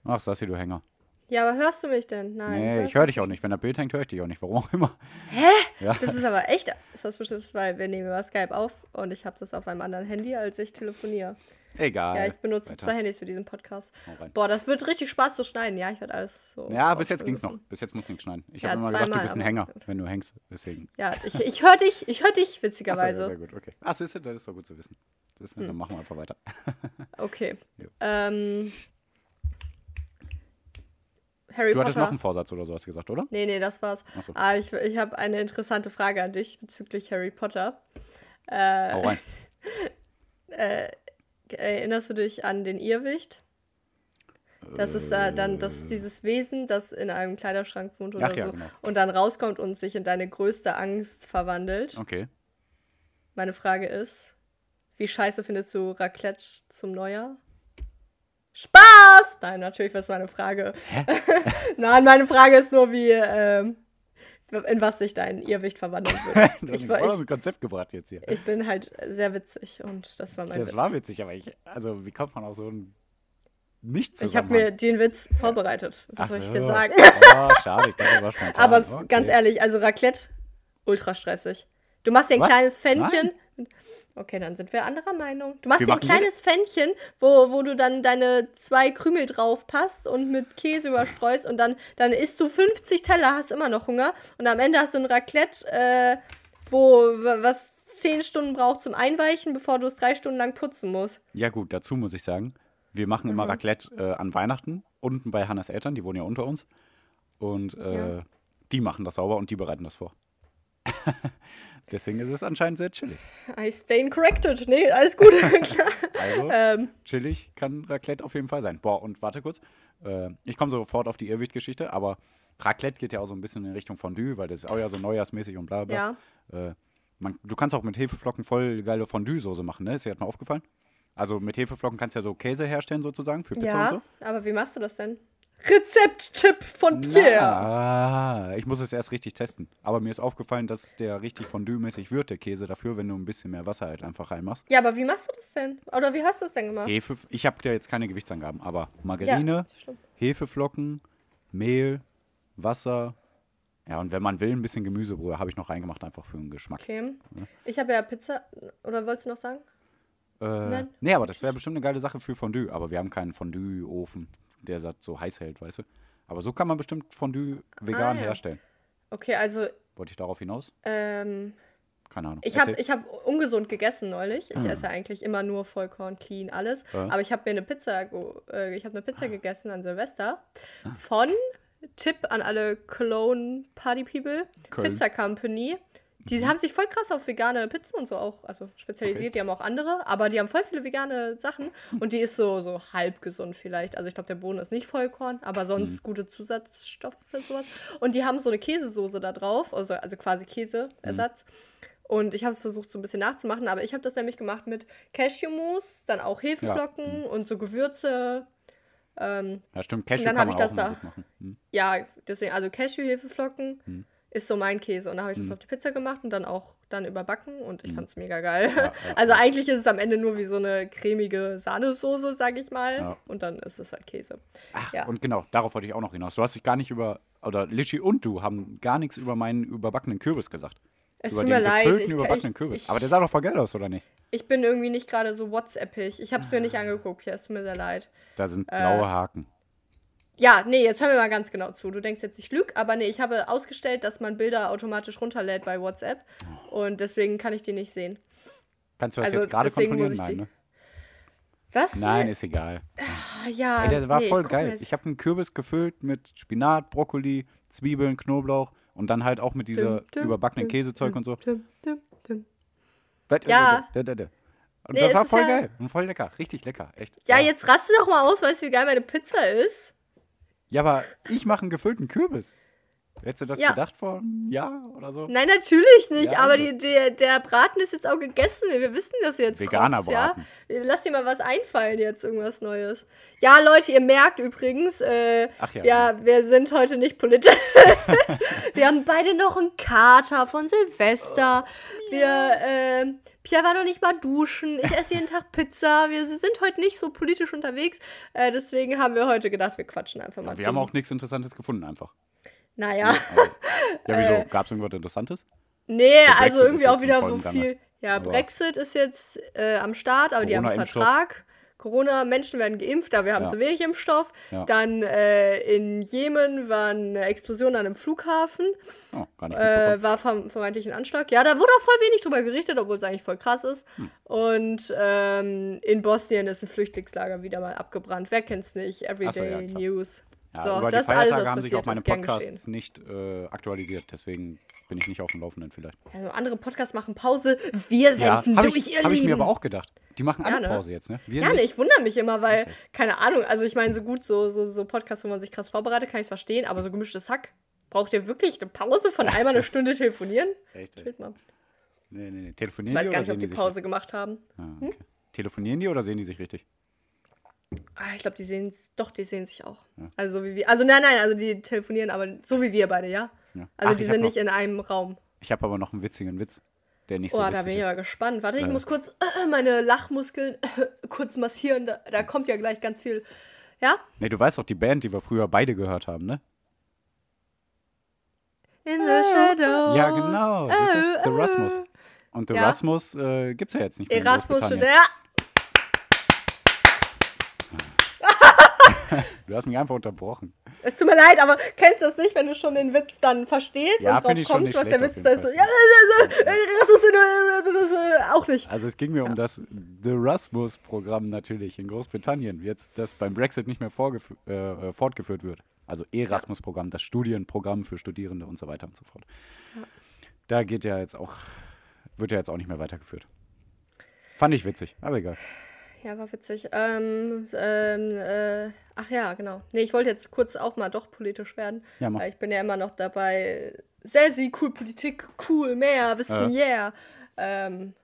Ach, Sassi, du Hänger. Ja, aber hörst du mich denn? Nein. Nee, ich höre dich auch nicht. Wenn der Bild hängt, höre ich dich auch nicht. Warum auch immer. Hä? Ja. Das ist aber echt suspicious, weil wir nehmen über Skype auf und ich habe das auf einem anderen Handy, als ich telefoniere. Egal. Ja, ich benutze Weiter. zwei Handys für diesen Podcast. Boah, das wird richtig Spaß zu schneiden, ja. Ich werde alles so. Ja, bis jetzt ging es noch. Bis jetzt muss nichts schneiden. Ich ja, habe immer gedacht, du bist ein Hänger, wenn du hängst. Deswegen. Ja, ich, ich höre dich, ich höre dich, witzigerweise. Ach, sehr gut, okay. Ach, siehst du, das ist doch gut zu wissen. Ist, hm. Dann machen wir einfach weiter. okay. Ähm, Harry du Potter. hattest noch einen Vorsatz oder so, hast du gesagt, oder? Nee, nee, das war's. So. Ah, ich, ich habe eine interessante Frage an dich bezüglich Harry Potter. Äh, Hau rein. äh, erinnerst du dich an den Irrwicht? Das ist äh, dann das ist dieses Wesen, das in einem Kleiderschrank wohnt oder Ach, ja, so genau. und dann rauskommt und sich in deine größte Angst verwandelt. Okay. Meine Frage ist, wie scheiße findest du Raclette zum Neujahr? Spaß! Nein, natürlich, was ist meine Frage? Nein, meine Frage ist nur, wie, ähm, in was sich dein Irrwicht verwandeln wird. du hast ich, war ein Konzept gebracht jetzt hier. Ich bin halt sehr witzig und das war mein Das Witz. war witzig, aber ich, also wie kommt man auf so ein nicht Ich habe mir den Witz vorbereitet. Was Ach soll ich dir sagen? Oh, schade, ich dachte, war spontan. Aber okay. ganz ehrlich, also Raclette, ultra stressig. Du machst dir ein Was? kleines Pfännchen. Nein? Okay, dann sind wir anderer Meinung. Du machst dir ein kleines Pfännchen, wo, wo du dann deine zwei Krümel drauf passt und mit Käse überstreust und dann, dann isst du 50 Teller, hast immer noch Hunger und am Ende hast du ein Raclette, äh, wo was 10 Stunden braucht zum Einweichen, bevor du es drei Stunden lang putzen musst. Ja gut, dazu muss ich sagen, wir machen mhm. immer Raclette äh, an Weihnachten, unten bei Hannas Eltern, die wohnen ja unter uns. Und äh, ja. die machen das sauber und die bereiten das vor. Deswegen ist es anscheinend sehr chillig. I stay corrected. Nee, alles gut. also, ähm. chillig kann Raclette auf jeden Fall sein. Boah, und warte kurz. Äh, ich komme sofort auf die Irrwicht-Geschichte, aber Raclette geht ja auch so ein bisschen in Richtung Fondue, weil das ist auch ja so neujahrsmäßig und bla bla. Ja. Äh, man, du kannst auch mit Hefeflocken voll geile Fondue-Soße machen, ne? Ist dir das mal aufgefallen? Also mit Hefeflocken kannst du ja so Käse herstellen sozusagen für Pizza ja, und so. aber wie machst du das denn? Rezepttipp von Pierre. Ah, ich muss es erst richtig testen. Aber mir ist aufgefallen, dass der richtig fondue-mäßig wird, der Käse dafür, wenn du ein bisschen mehr Wasser halt einfach reinmachst. Ja, aber wie machst du das denn? Oder wie hast du es denn gemacht? Hefe, ich habe ja jetzt keine Gewichtsangaben, aber Margarine, ja, Hefeflocken, Mehl, Wasser. Ja, und wenn man will, ein bisschen Gemüsebrühe habe ich noch reingemacht, einfach für den Geschmack. Okay. Ja. Ich habe ja Pizza, oder wolltest du noch sagen? Äh, nee, aber das wäre bestimmt eine geile Sache für Fondue. Aber wir haben keinen Fondue-Ofen, der so heiß hält, weißt du. Aber so kann man bestimmt Fondue vegan ah, ja. herstellen. Okay, also. Wollte ich darauf hinaus? Ähm. Keine Ahnung. Ich habe hab ungesund gegessen neulich. Ich hm. esse eigentlich immer nur Vollkorn, clean, alles. Ja. Aber ich habe mir eine Pizza, äh, ich habe eine Pizza gegessen an Silvester ah. von Tipp an alle Cologne Party People, Köln. Pizza Company. Die mhm. haben sich voll krass auf vegane Pizzen und so auch, also spezialisiert. Okay. Die haben auch andere, aber die haben voll viele vegane Sachen und die ist so, so halb gesund vielleicht. Also ich glaube, der Boden ist nicht Vollkorn, aber sonst mhm. gute Zusatzstoffe für sowas. Und die haben so eine Käsesoße da drauf, also, also quasi Käseersatz. Mhm. Und ich habe es versucht, so ein bisschen nachzumachen, aber ich habe das nämlich gemacht mit Cashewmus, dann auch Hefeflocken ja. und so Gewürze. Ähm, ja, stimmt, Cashew und dann habe ich das da. Hm. Ja, deswegen, also Cashew-Hefeflocken. Hm ist so mein Käse. Und dann habe ich das mhm. auf die Pizza gemacht und dann auch dann überbacken und ich mhm. fand es mega geil. Ja, ja, also eigentlich ist es am Ende nur wie so eine cremige Sahnesoße, sag ich mal. Ja. Und dann ist es halt Käse. Ach, und genau, darauf wollte ich auch noch hinaus. Du hast dich gar nicht über, oder Lichi und du haben gar nichts über meinen überbackenen Kürbis gesagt. Es über tut mir leid. Ich, überbackenen ich, Kürbis. Ich, Aber der sah doch voll geil aus, oder nicht? Ich bin irgendwie nicht gerade so WhatsAppig. Ich habe es mir nicht angeguckt. Ja, es tut mir sehr leid. Da sind blaue äh, Haken. Ja, nee, jetzt hör mir mal ganz genau zu. Du denkst jetzt, ich lüge, aber nee, ich habe ausgestellt, dass man Bilder automatisch runterlädt bei WhatsApp. Und deswegen kann ich die nicht sehen. Kannst du das also, jetzt gerade kontrollieren? Nein, ne? Was? Nein, ist egal. Ah, ja. Ey, der war nee, voll geil. Ich habe einen Kürbis gefüllt mit Spinat, Brokkoli, Zwiebeln, Knoblauch und dann halt auch mit dieser dum, überbackenen dum, Käsezeug dum, und so. Ja. Und nee, das war voll ja geil und voll lecker. Richtig lecker. Echt. Ja, jetzt raste doch mal aus, weißt du, wie geil meine Pizza ist? Ja, aber ich mache einen gefüllten Kürbis. Hättest du das ja. gedacht vor einem Jahr oder so? Nein, natürlich nicht. Ja, aber also. die, die, der Braten ist jetzt auch gegessen. Wir wissen, dass du jetzt Veganer kochst, Braten. Ja? Lass dir mal was einfallen jetzt, irgendwas Neues. Ja, Leute, ihr merkt übrigens, äh, Ach ja, ja, wir sind heute nicht politisch. wir haben beide noch einen Kater von Silvester. Oh, wir, äh, Pierre war noch nicht mal duschen. Ich esse jeden Tag Pizza. Wir sind heute nicht so politisch unterwegs. Äh, deswegen haben wir heute gedacht, wir quatschen einfach mal. Wir haben auch nichts Interessantes gefunden, einfach. Naja. Ja, wieso? Äh, Gab es irgendwas Interessantes? Nee, also irgendwie auch wieder so viel. Ja, aber Brexit ist jetzt äh, am Start, aber die haben einen Vertrag. Corona, Menschen werden geimpft, aber wir haben ja. zu wenig Impfstoff. Ja. Dann äh, in Jemen war eine Explosion an einem Flughafen. Oh, gar nicht äh, war verm vermeintlich ein Anschlag. Ja, da wurde auch voll wenig drüber gerichtet, obwohl es eigentlich voll krass ist. Hm. Und ähm, in Bosnien ist ein Flüchtlingslager wieder mal abgebrannt. Wer kennt's nicht? Everyday so, ja, News. Ja, so, über die Feiertage haben sich auch meine Podcasts nicht äh, aktualisiert, deswegen bin ich nicht auf dem Laufenden vielleicht. Also andere Podcasts machen Pause, wir senden ja, durch, ich, ihr Lieben. Habe ich mir aber auch gedacht. Die machen alle ja, ne? Pause jetzt, ne? Wir ja, ne, ich wundere mich immer, weil, okay. keine Ahnung, also ich meine, so gut, so, so, so Podcasts, wo man sich krass vorbereitet, kann ich es verstehen, aber so gemischtes Hack, braucht ihr wirklich eine Pause von einmal eine Stunde telefonieren? Echt? Chill mal. Nee, nee, nee. Telefonieren ich weiß gar nicht, ob die Pause gemacht haben. Ah, okay. hm? Telefonieren die oder sehen die sich richtig? Ah, ich glaube, die sehen doch, die sehen sich auch. Ja. Also so wie wir. Also nein, nein, also die telefonieren, aber so wie wir beide, ja. ja. Also Ach, die sind nicht in einem Raum. Ich habe aber noch einen witzigen Witz, der nicht oh, so Oh, da bin ich aber gespannt. Warte, ich muss kurz äh, meine Lachmuskeln äh, kurz massieren. Da, da, kommt ja gleich ganz viel. Ja? Nee, du weißt doch die Band, die wir früher beide gehört haben, ne? In the shadows. Ja, genau. Ist The Rasmus. Und The. Rasmus äh, gibt es ja jetzt nicht mehr. Erasmus, ja. Du hast mich einfach unterbrochen. Es tut mir leid, aber kennst du das nicht, wenn du schon den Witz dann verstehst ja, und drauf kommst, was der Witz da ist? Ja, Rasmus auch nicht. Also es ging mir ja. um das The Rasmus-Programm natürlich in Großbritannien, jetzt das beim Brexit nicht mehr äh, äh, fortgeführt wird. Also Erasmus-Programm, das Studienprogramm für Studierende und so weiter und so fort. Ja. Da geht ja jetzt auch, wird ja jetzt auch nicht mehr weitergeführt. Fand ich witzig, aber egal. Ja, war witzig. Ähm, ähm, äh, ach ja, genau. Nee, ich wollte jetzt kurz auch mal doch politisch werden. Ja, mach. Ich bin ja immer noch dabei. Sehr, sehr cool, Politik, cool, mehr, wissen, ja. yeah. Ähm,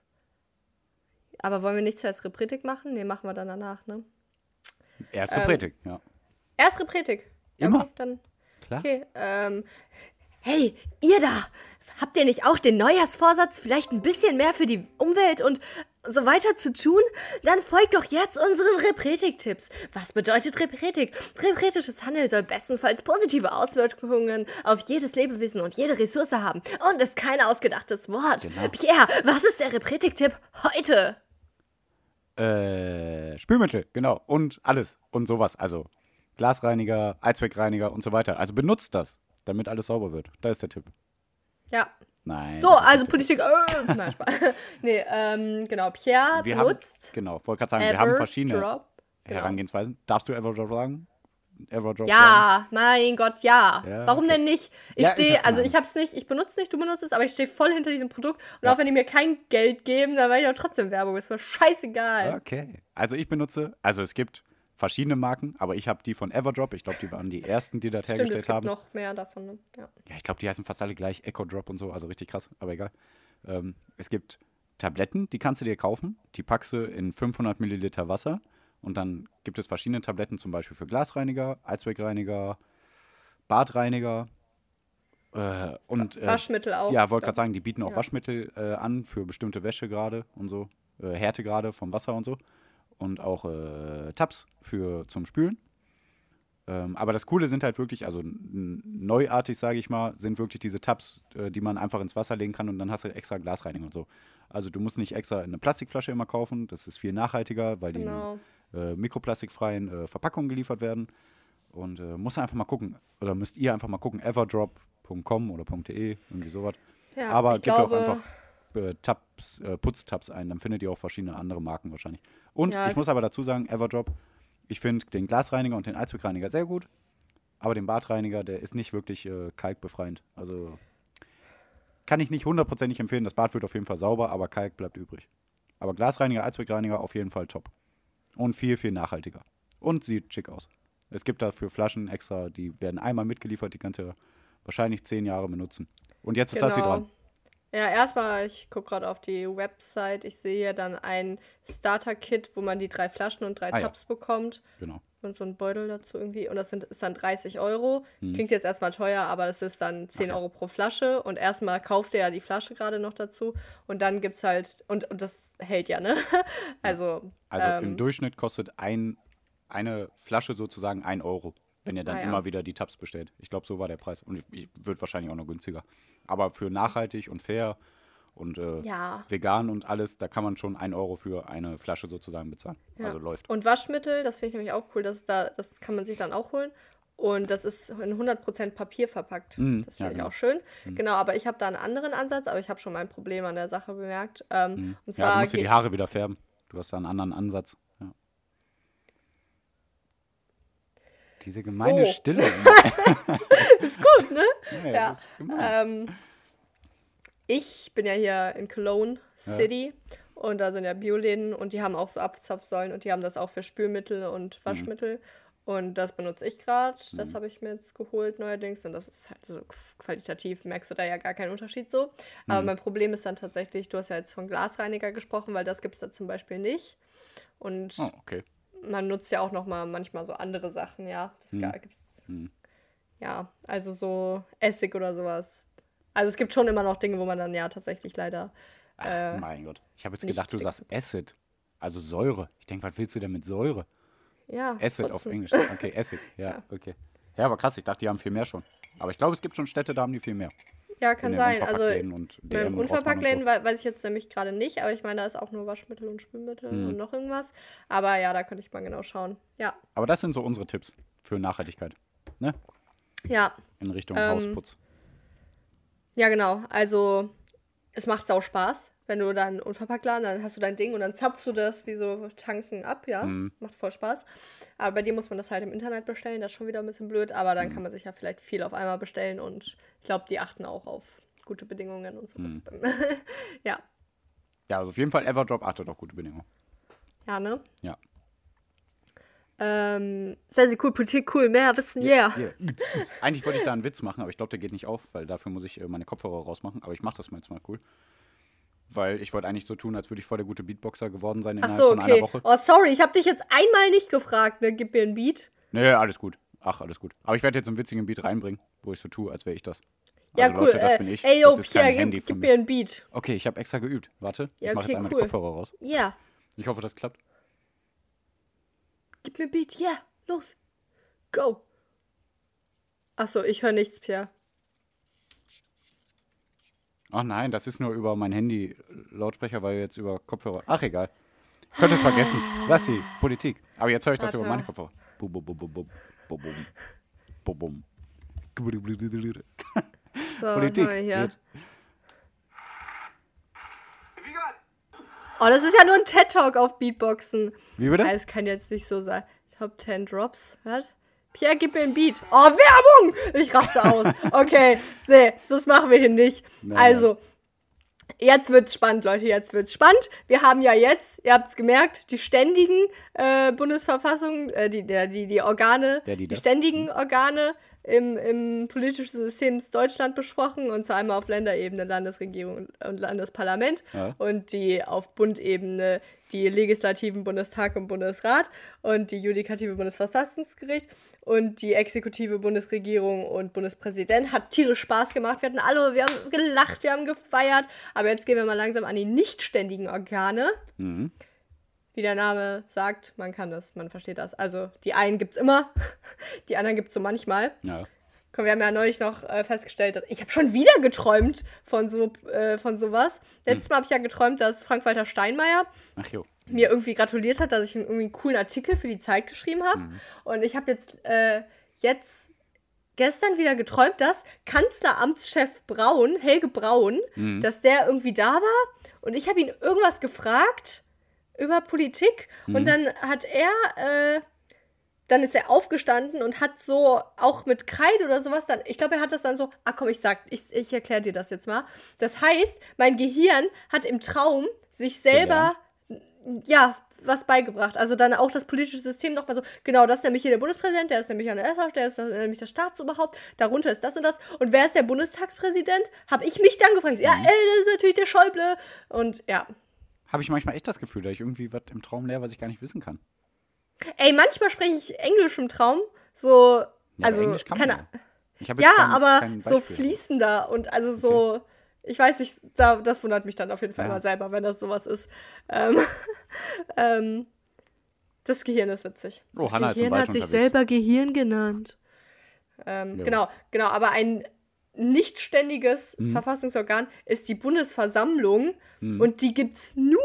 aber wollen wir nicht zuerst Repretik machen? Nee, machen wir dann danach, ne? Erst Repretik, ähm, ja. Erst Repretik. Ja, Immer. Okay, dann. Klar. Okay, ähm, hey, ihr da! Habt ihr nicht auch den Neujahrsvorsatz, vielleicht ein bisschen mehr für die Umwelt und so weiter zu tun? Dann folgt doch jetzt unseren Repretik-Tipps. Was bedeutet Repretik? Repretisches Handeln soll bestenfalls positive Auswirkungen auf jedes Lebewesen und jede Ressource haben und ist kein ausgedachtes Wort. Genau. Pierre, was ist der Repretik-Tipp heute? Äh, Spülmittel, genau. Und alles. Und sowas. Also Glasreiniger, Allzweckreiniger und so weiter. Also benutzt das, damit alles sauber wird. Da ist der Tipp. Ja. Nein. So, also Politik. Äh, nein, Spaß. nee, ähm, genau. Pierre wir benutzt. Haben, genau, wollte gerade sagen, wir haben verschiedene Drop, genau. Herangehensweisen. Darfst du Everdrop sagen? Everdrop ja, sagen? mein Gott, ja. ja Warum okay. denn nicht? Ich ja, stehe, also ich hab's nicht, ich benutze nicht, du benutzt es, aber ich stehe voll hinter diesem Produkt. Und ja. auch wenn die mir kein Geld geben, dann werde ich auch trotzdem Werbung. Ist mir scheißegal. Okay. Also ich benutze, also es gibt verschiedene Marken, aber ich habe die von Everdrop. Ich glaube, die waren die ersten, die das Stimmt, hergestellt es gibt haben. noch mehr davon. Ne? Ja, ja ich glaube, die heißen fast alle gleich Echo Drop und so, also richtig krass, aber egal. Ähm, es gibt Tabletten, die kannst du dir kaufen. Die packst du in 500 Milliliter Wasser und dann gibt es verschiedene Tabletten, zum Beispiel für Glasreiniger, Allzweckreiniger, Badreiniger. Äh, und, äh, Waschmittel auch. Ja, wollte gerade sagen, die bieten auch ja. Waschmittel äh, an für bestimmte Wäsche gerade und so, äh, Härtegrade vom Wasser und so und auch äh, Tabs für zum Spülen. Ähm, aber das Coole sind halt wirklich, also neuartig, sage ich mal, sind wirklich diese Tabs, äh, die man einfach ins Wasser legen kann und dann hast du extra Glasreinigung und so. Also du musst nicht extra eine Plastikflasche immer kaufen, das ist viel nachhaltiger, weil genau. die in äh, mikroplastikfreien äh, Verpackungen geliefert werden. Und äh, musst einfach mal gucken, oder müsst ihr einfach mal gucken, everdrop.com oder .de, irgendwie sowas. Ja, Aber gibt glaube, auch einfach äh, Tabs, äh, Putztabs ein, dann findet ihr auch verschiedene andere Marken wahrscheinlich. Und ja, ich muss aber dazu sagen, Everdrop, ich finde den Glasreiniger und den Allzweckreiniger sehr gut, aber den Badreiniger, der ist nicht wirklich äh, kalkbefreiend. Also kann ich nicht hundertprozentig empfehlen. Das Bad wird auf jeden Fall sauber, aber Kalk bleibt übrig. Aber Glasreiniger, Allzweckreiniger auf jeden Fall top. Und viel, viel nachhaltiger. Und sieht schick aus. Es gibt dafür Flaschen extra, die werden einmal mitgeliefert, die könnt ihr wahrscheinlich zehn Jahre benutzen. Und jetzt ist genau. das hier dran. Ja, erstmal, ich gucke gerade auf die Website. Ich sehe hier dann ein Starter-Kit, wo man die drei Flaschen und drei ah, Tabs ja. bekommt. Genau. Und so ein Beutel dazu irgendwie. Und das sind, ist dann 30 Euro. Mhm. Klingt jetzt erstmal teuer, aber es ist dann 10 ja. Euro pro Flasche. Und erstmal kauft er ja die Flasche gerade noch dazu. Und dann gibt es halt, und, und das hält ja, ne? also. Also ähm, im Durchschnitt kostet ein, eine Flasche sozusagen 1 Euro wenn ihr dann ah, ja. immer wieder die Tabs bestellt. Ich glaube, so war der Preis. Und wird wahrscheinlich auch noch günstiger. Aber für nachhaltig und fair und äh, ja. vegan und alles, da kann man schon ein Euro für eine Flasche sozusagen bezahlen. Ja. Also läuft. Und Waschmittel, das finde ich nämlich auch cool, das, da, das kann man sich dann auch holen. Und das ist in 100% Papier verpackt. Mm, das finde ja, ich genau. auch schön. Mm. Genau, aber ich habe da einen anderen Ansatz, aber ich habe schon mein Problem an der Sache bemerkt. Ähm, mm. und zwar ja, du musst dir die Haare wieder färben. Du hast da einen anderen Ansatz. Diese gemeine so. Stille. ist gut, ne? Ja. ja. Ist ähm, ich bin ja hier in Cologne City ja. und da sind ja Bioläden und die haben auch so Abzapfsäulen und die haben das auch für Spülmittel und mhm. Waschmittel. Mhm. Und das benutze ich gerade. Das mhm. habe ich mir jetzt geholt neuerdings. Und das ist halt so qualitativ, merkst du da ja gar keinen Unterschied so. Aber mhm. mein Problem ist dann tatsächlich, du hast ja jetzt von Glasreiniger gesprochen, weil das gibt es da zum Beispiel nicht. Und oh, okay. Man nutzt ja auch noch mal manchmal so andere Sachen, ja. Das mhm. gibt's. Mhm. Ja, also so Essig oder sowas. Also es gibt schon immer noch Dinge, wo man dann ja tatsächlich leider. Ach, äh, mein Gott. Ich habe jetzt gedacht, du sagst Acid. Also Säure. Ich denke, was willst du denn mit Säure? Ja. Acid auf Englisch. Okay, Acid. Ja, ja, okay. Ja, aber krass, ich dachte, die haben viel mehr schon. Aber ich glaube, es gibt schon Städte, da haben die viel mehr. Ja, kann sein. Also beim Unverpacktläden so. weiß ich jetzt nämlich gerade nicht, aber ich meine, da ist auch nur Waschmittel und Spülmittel hm. und noch irgendwas. Aber ja, da könnte ich mal genau schauen. Ja. Aber das sind so unsere Tipps für Nachhaltigkeit. Ne? Ja. In Richtung ähm, Hausputz. Ja, genau. Also, es macht sau Spaß wenn du dann unverpackt laden, dann hast du dein Ding und dann zapfst du das wie so tanken ab, ja. Mhm. Macht voll Spaß. Aber bei dir muss man das halt im Internet bestellen, das ist schon wieder ein bisschen blöd, aber dann mhm. kann man sich ja vielleicht viel auf einmal bestellen und ich glaube, die achten auch auf gute Bedingungen und sowas. Mhm. ja. Ja, also auf jeden Fall Everdrop achtet auf gute Bedingungen. Ja, ne? Ja. Ähm, sehr, sehr cool, Politik cool, mehr wissen, yeah. yeah. yeah. Eigentlich wollte ich da einen Witz machen, aber ich glaube, der geht nicht auf, weil dafür muss ich äh, meine Kopfhörer rausmachen. Aber ich mache das mal jetzt mal cool weil ich wollte eigentlich so tun, als würde ich voll der gute Beatboxer geworden sein innerhalb Ach so, okay. von einer Woche. Oh, sorry, ich habe dich jetzt einmal nicht gefragt, ne? Gib mir einen Beat. Nee, alles gut. Ach, alles gut. Aber ich werde jetzt einen witzigen Beat reinbringen, wo ich so tue, als wäre ich das. Also, ja, cool. Leute, das äh, bin ich. Ey, yo, Pierre, gib, gib mir einen Beat. Okay, ich habe extra geübt. Warte, ja, ich mache okay, jetzt einmal cool. die Kopfhörer raus. Ja. Ich hoffe, das klappt. Gib mir einen Beat. Ja, los. Go. Achso, ich höre nichts, Pierre. Ach nein, das ist nur über mein Handy Lautsprecher, weil jetzt über Kopfhörer. Ach egal. Könnt es vergessen. Sassi, Politik. Aber jetzt höre ich das Warte. über meine Kopfhörer. Bum, bum, bum, bum, bum, bum, bum, bum. So, Politik. Oh, das ist ja nur ein TED-Talk auf Beatboxen. Wie bitte? Es kann jetzt nicht so sein. Top 10 Drops. Was? Pierre, gib mir ein Beat. Oh, Werbung! Ich raste aus. Okay, nee, das machen wir hier nicht. Nein, also, jetzt wird's spannend, Leute, jetzt wird's spannend. Wir haben ja jetzt, ihr habt's gemerkt, die ständigen äh, Bundesverfassungen, äh, die, die, die Organe, ja, die, die ständigen mhm. Organe im, im politischen System Deutschland besprochen, und zwar einmal auf Länderebene, Landesregierung und Landesparlament ja. und die auf Bundebene die legislativen Bundestag und Bundesrat und die judikative Bundesverfassungsgericht und die exekutive Bundesregierung und Bundespräsident. Hat tierisch Spaß gemacht. Wir hatten alle, wir haben gelacht, wir haben gefeiert. Aber jetzt gehen wir mal langsam an die nichtständigen Organe. Mhm wie der Name sagt, man kann das, man versteht das. Also die einen gibt es immer, die anderen gibt es so manchmal. Ja. Wir haben ja neulich noch äh, festgestellt, ich habe schon wieder geträumt von so äh, von sowas. Letztes hm. Mal habe ich ja geträumt, dass Frank-Walter Steinmeier mir irgendwie gratuliert hat, dass ich irgendwie einen coolen Artikel für die Zeit geschrieben habe. Mhm. Und ich habe jetzt, äh, jetzt gestern wieder geträumt, dass Kanzleramtschef Braun, Helge Braun, mhm. dass der irgendwie da war. Und ich habe ihn irgendwas gefragt über Politik mhm. und dann hat er, äh, dann ist er aufgestanden und hat so auch mit Kreide oder sowas dann, ich glaube, er hat das dann so, ah komm, ich sag, ich, ich erkläre dir das jetzt mal. Das heißt, mein Gehirn hat im Traum sich selber, ja, ja was beigebracht. Also dann auch das politische System nochmal so, genau, das ist nämlich hier der Bundespräsident, der ist nämlich an der SH, der ist nämlich das Staatsoberhaupt, darunter ist das und das. Und wer ist der Bundestagspräsident? Habe ich mich dann gefragt. Ja, mhm. ey, das ist natürlich der Schäuble. Und ja, habe ich manchmal echt das Gefühl, dass ich irgendwie was im Traum lehre, was ich gar nicht wissen kann. Ey, manchmal spreche ich Englisch im Traum. So, ja, also, Englisch kann keine, ja, ja kein, aber kein so fließender und also so. Okay. Ich weiß nicht, da, das wundert mich dann auf jeden Fall ja. immer selber, wenn das sowas ist. Ähm, ähm, das Gehirn ist witzig. Oh, das Hanna Gehirn hat sich unterwegs. selber Gehirn genannt. Ähm, genau, genau, aber ein nichtständiges mhm. Verfassungsorgan ist die Bundesversammlung mhm. und die gibt es nur,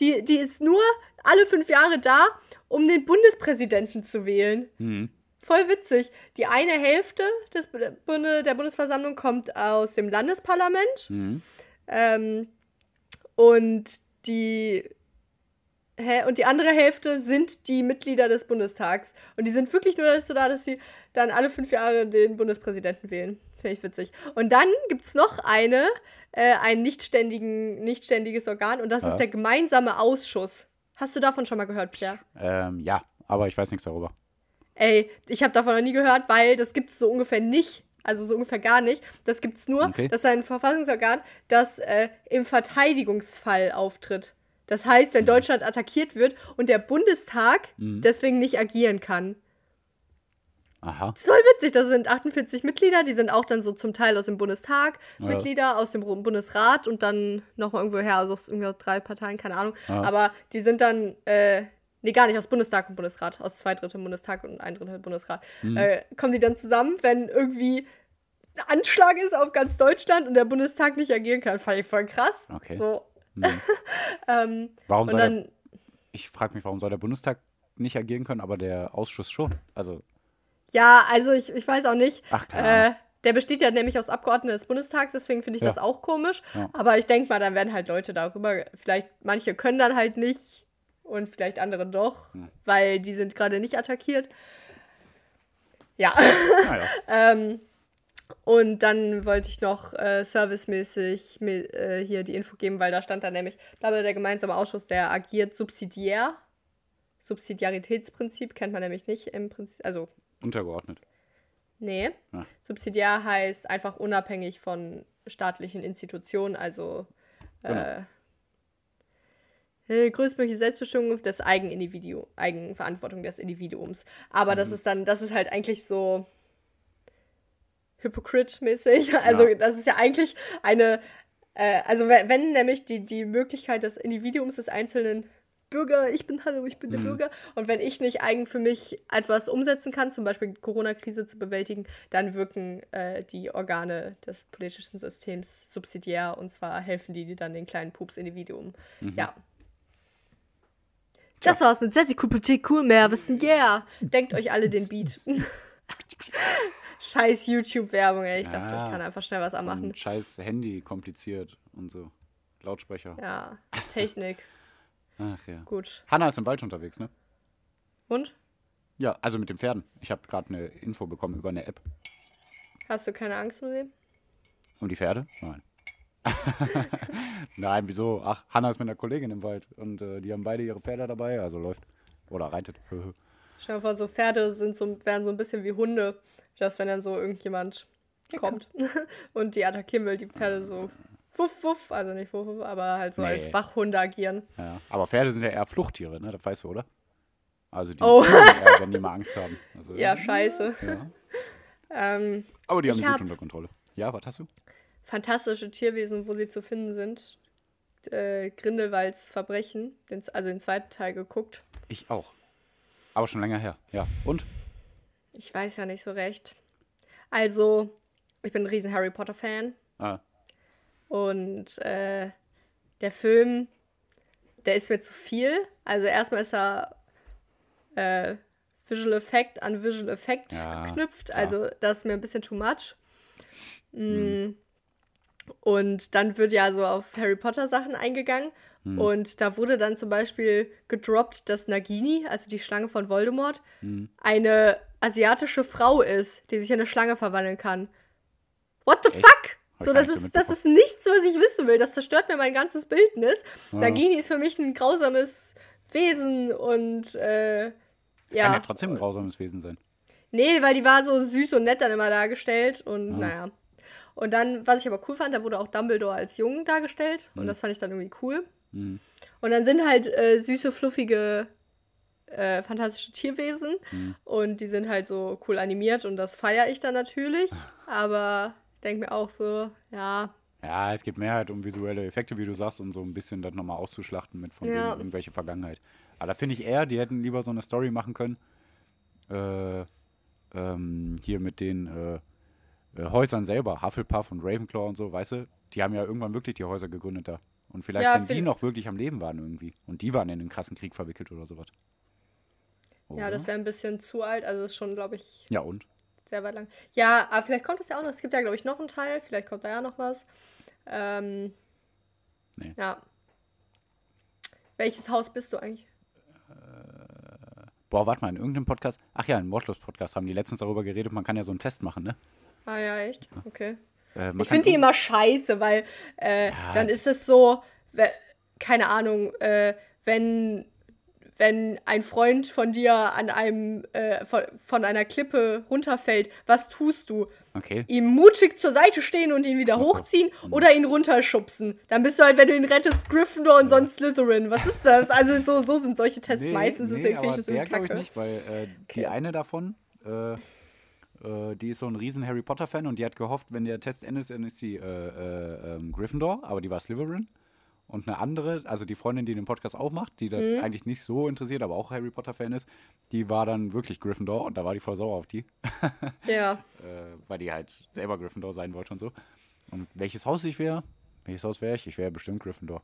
die, die ist nur alle fünf Jahre da, um den Bundespräsidenten zu wählen. Mhm. Voll witzig. Die eine Hälfte des der Bundesversammlung kommt aus dem Landesparlament mhm. ähm, und die? Und die andere Hälfte sind die Mitglieder des Bundestags. Und die sind wirklich nur dazu da, dass sie dann alle fünf Jahre den Bundespräsidenten wählen. Finde ich witzig. Und dann gibt es noch eine, äh, ein nichtständigen, nichtständiges Organ und das ja. ist der gemeinsame Ausschuss. Hast du davon schon mal gehört, Pierre? Ähm, ja, aber ich weiß nichts darüber. Ey, ich habe davon noch nie gehört, weil das gibt es so ungefähr nicht. Also so ungefähr gar nicht. Das gibt es nur. Okay. Das ist ein Verfassungsorgan, das äh, im Verteidigungsfall auftritt. Das heißt, wenn mhm. Deutschland attackiert wird und der Bundestag mhm. deswegen nicht agieren kann. Aha. Das ist voll witzig. Das sind 48 Mitglieder, die sind auch dann so zum Teil aus dem Bundestag, ja. Mitglieder aus dem Bundesrat und dann nochmal irgendwo her, also aus irgendwie aus drei Parteien, keine Ahnung. Ja. Aber die sind dann, äh, nee, gar nicht, aus Bundestag und Bundesrat, aus zwei Drittel Bundestag und ein Drittel Bundesrat. Mhm. Äh, kommen die dann zusammen, wenn irgendwie ein Anschlag ist auf ganz Deutschland und der Bundestag nicht agieren kann. Fand ich voll krass. Okay. So, Mhm. ähm, warum soll dann, der, ich frage mich, warum soll der Bundestag nicht agieren können, aber der Ausschuss schon? Also. Ja, also ich, ich weiß auch nicht. Ach, klar. Äh, der besteht ja nämlich aus Abgeordneten des Bundestags, deswegen finde ich ja. das auch komisch. Ja. Aber ich denke mal, dann werden halt Leute darüber, vielleicht manche können dann halt nicht und vielleicht andere doch, hm. weil die sind gerade nicht attackiert. Ja. Ah, ja. ähm, und dann wollte ich noch äh, servicemäßig äh, hier die Info geben, weil da stand da nämlich, da der gemeinsame Ausschuss, der agiert subsidiär. Subsidiaritätsprinzip kennt man nämlich nicht im Prinzip, also. Untergeordnet. Nee. Ja. Subsidiär heißt einfach unabhängig von staatlichen Institutionen, also äh, genau. größtmögliche Selbstbestimmung des Eigenindividu Eigenverantwortung des Individuums. Aber mhm. das ist dann, das ist halt eigentlich so Hypocrite-mäßig. Also ja. das ist ja eigentlich eine, äh, also wenn, wenn, nämlich die, die Möglichkeit des Individuums des einzelnen Bürger, ich bin Hallo, ich bin der mhm. Bürger. Und wenn ich nicht eigen für mich etwas umsetzen kann, zum Beispiel die Corona-Krise zu bewältigen, dann wirken äh, die Organe des politischen Systems subsidiär und zwar helfen die dann den kleinen Pups-Individuum. Mhm. Ja. Das war's mit Sassy Cool Politik, cool mehr, wissen, yeah. Denkt euch alle den Beat. Scheiß YouTube-Werbung, ey. Ich ja, dachte, ich kann einfach schnell was anmachen. Scheiß Handy kompliziert und so. Lautsprecher. Ja, Technik. Ach ja. Gut. Hanna ist im Wald unterwegs, ne? Und? Ja, also mit den Pferden. Ich habe gerade eine Info bekommen über eine App. Hast du keine Angst um sie? Um die Pferde? Nein. Nein, wieso? Ach, Hanna ist mit einer Kollegin im Wald und äh, die haben beide ihre Pferde dabei, also läuft. Oder reitet. Stell dir vor, so Pferde sind so, werden so ein bisschen wie Hunde dass wenn dann so irgendjemand kommt und die attackieren will, die Pferde so wuff, wuff, also nicht wuff, wuff aber halt so nee. als Wachhunde agieren. Ja. Aber Pferde sind ja eher Fluchttiere, ne? Das weißt du, oder? Also die, oh. eher, wenn die mal Angst haben. Also, ja, scheiße. Ja. ähm, aber die haben die gut unter Kontrolle. Ja, was hast du? Fantastische Tierwesen, wo sie zu finden sind. Äh, Grindelwalds Verbrechen, also den zweiten Teil geguckt. Ich auch. Aber schon länger her. Ja. Und? Ich weiß ja nicht so recht. Also, ich bin ein riesen Harry Potter-Fan. Ah. Und äh, der Film, der ist mir zu viel. Also erstmal ist er äh, Visual Effect an Visual Effect ja, geknüpft. Klar. Also das ist mir ein bisschen too much. Mhm. Und dann wird ja so auf Harry Potter Sachen eingegangen. Mhm. Und da wurde dann zum Beispiel gedroppt, dass Nagini, also die Schlange von Voldemort, mhm. eine asiatische Frau ist, die sich in eine Schlange verwandeln kann. What the Echt? fuck? So, das ist, das ist nichts, was ich wissen will. Das zerstört mir mein ganzes Bildnis. Ja. Nagini ist für mich ein grausames Wesen und äh, ja. Kann ja trotzdem ein grausames Wesen sein. Nee, weil die war so süß und nett dann immer dargestellt und ja. naja. Und dann, was ich aber cool fand, da wurde auch Dumbledore als Jungen dargestellt mhm. und das fand ich dann irgendwie cool. Mhm. Und dann sind halt äh, süße, fluffige, äh, fantastische Tierwesen. Mhm. Und die sind halt so cool animiert und das feiere ich dann natürlich. Aber ich denke mir auch so, ja. Ja, es geht mehr halt um visuelle Effekte, wie du sagst, und so ein bisschen das nochmal auszuschlachten mit von ja. irgendwelche Vergangenheit. Aber da finde ich eher, die hätten lieber so eine Story machen können. Äh, ähm, hier mit den äh, äh, Häusern selber, Hufflepuff und Ravenclaw und so, weißt du, die haben ja irgendwann wirklich die Häuser gegründet da. Und vielleicht, ja, wenn die noch wirklich am Leben waren irgendwie. Und die waren in einen krassen Krieg verwickelt oder sowas. Oder? Ja, das wäre ein bisschen zu alt. Also ist schon, glaube ich. Ja, und? Sehr weit lang. Ja, aber vielleicht kommt es ja auch noch. Es gibt ja, glaube ich, noch einen Teil. Vielleicht kommt da ja noch was. Ähm, nee. Ja. Welches Haus bist du eigentlich? Boah, warte mal, in irgendeinem Podcast, ach ja, im Wortlos-Podcast haben die letztens darüber geredet, man kann ja so einen Test machen, ne? Ah ja, echt? Okay. Äh, ich finde die immer scheiße, weil äh, ja. dann ist es so, keine Ahnung, äh, wenn wenn ein Freund von dir an einem äh, von, von, einer Klippe runterfällt, was tust du? Okay. Ihm mutig zur Seite stehen und ihn wieder hochziehen mhm. oder ihn runterschubsen? Dann bist du halt, wenn du ihn rettest, Gryffindor und sonst Slytherin. Was ist das? Also so, so sind solche Tests nee, meistens. Nee, deswegen aber das der glaube ich nicht, weil äh, okay. die eine davon, äh, äh, die ist so ein riesen Harry Potter Fan und die hat gehofft, wenn der Test endet, dann ist sie äh, äh, ähm, Gryffindor, aber die war Slytherin. Und eine andere, also die Freundin, die den Podcast auch macht, die da mhm. eigentlich nicht so interessiert, aber auch Harry Potter-Fan ist, die war dann wirklich Gryffindor und da war die voll sauer auf die. ja. äh, weil die halt selber Gryffindor sein wollte und so. Und welches Haus ich wäre? Welches Haus wäre ich? Ich wäre bestimmt Gryffindor.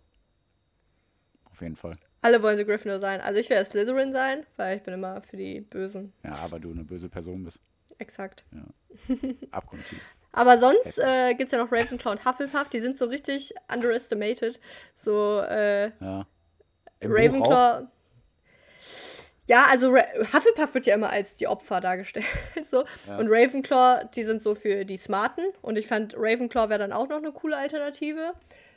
Auf jeden Fall. Alle wollen so Gryffindor sein. Also ich wäre Slytherin sein, weil ich bin immer für die Bösen. Ja, aber du eine böse Person bist. Exakt. Ja. Abgrundtief. Aber sonst äh, gibt es ja noch Ravenclaw und Hufflepuff, die sind so richtig underestimated. So, äh, ja. Ravenclaw. Ja, also Ra Hufflepuff wird ja immer als die Opfer dargestellt. so. Ja. Und Ravenclaw, die sind so für die Smarten. Und ich fand, Ravenclaw wäre dann auch noch eine coole Alternative.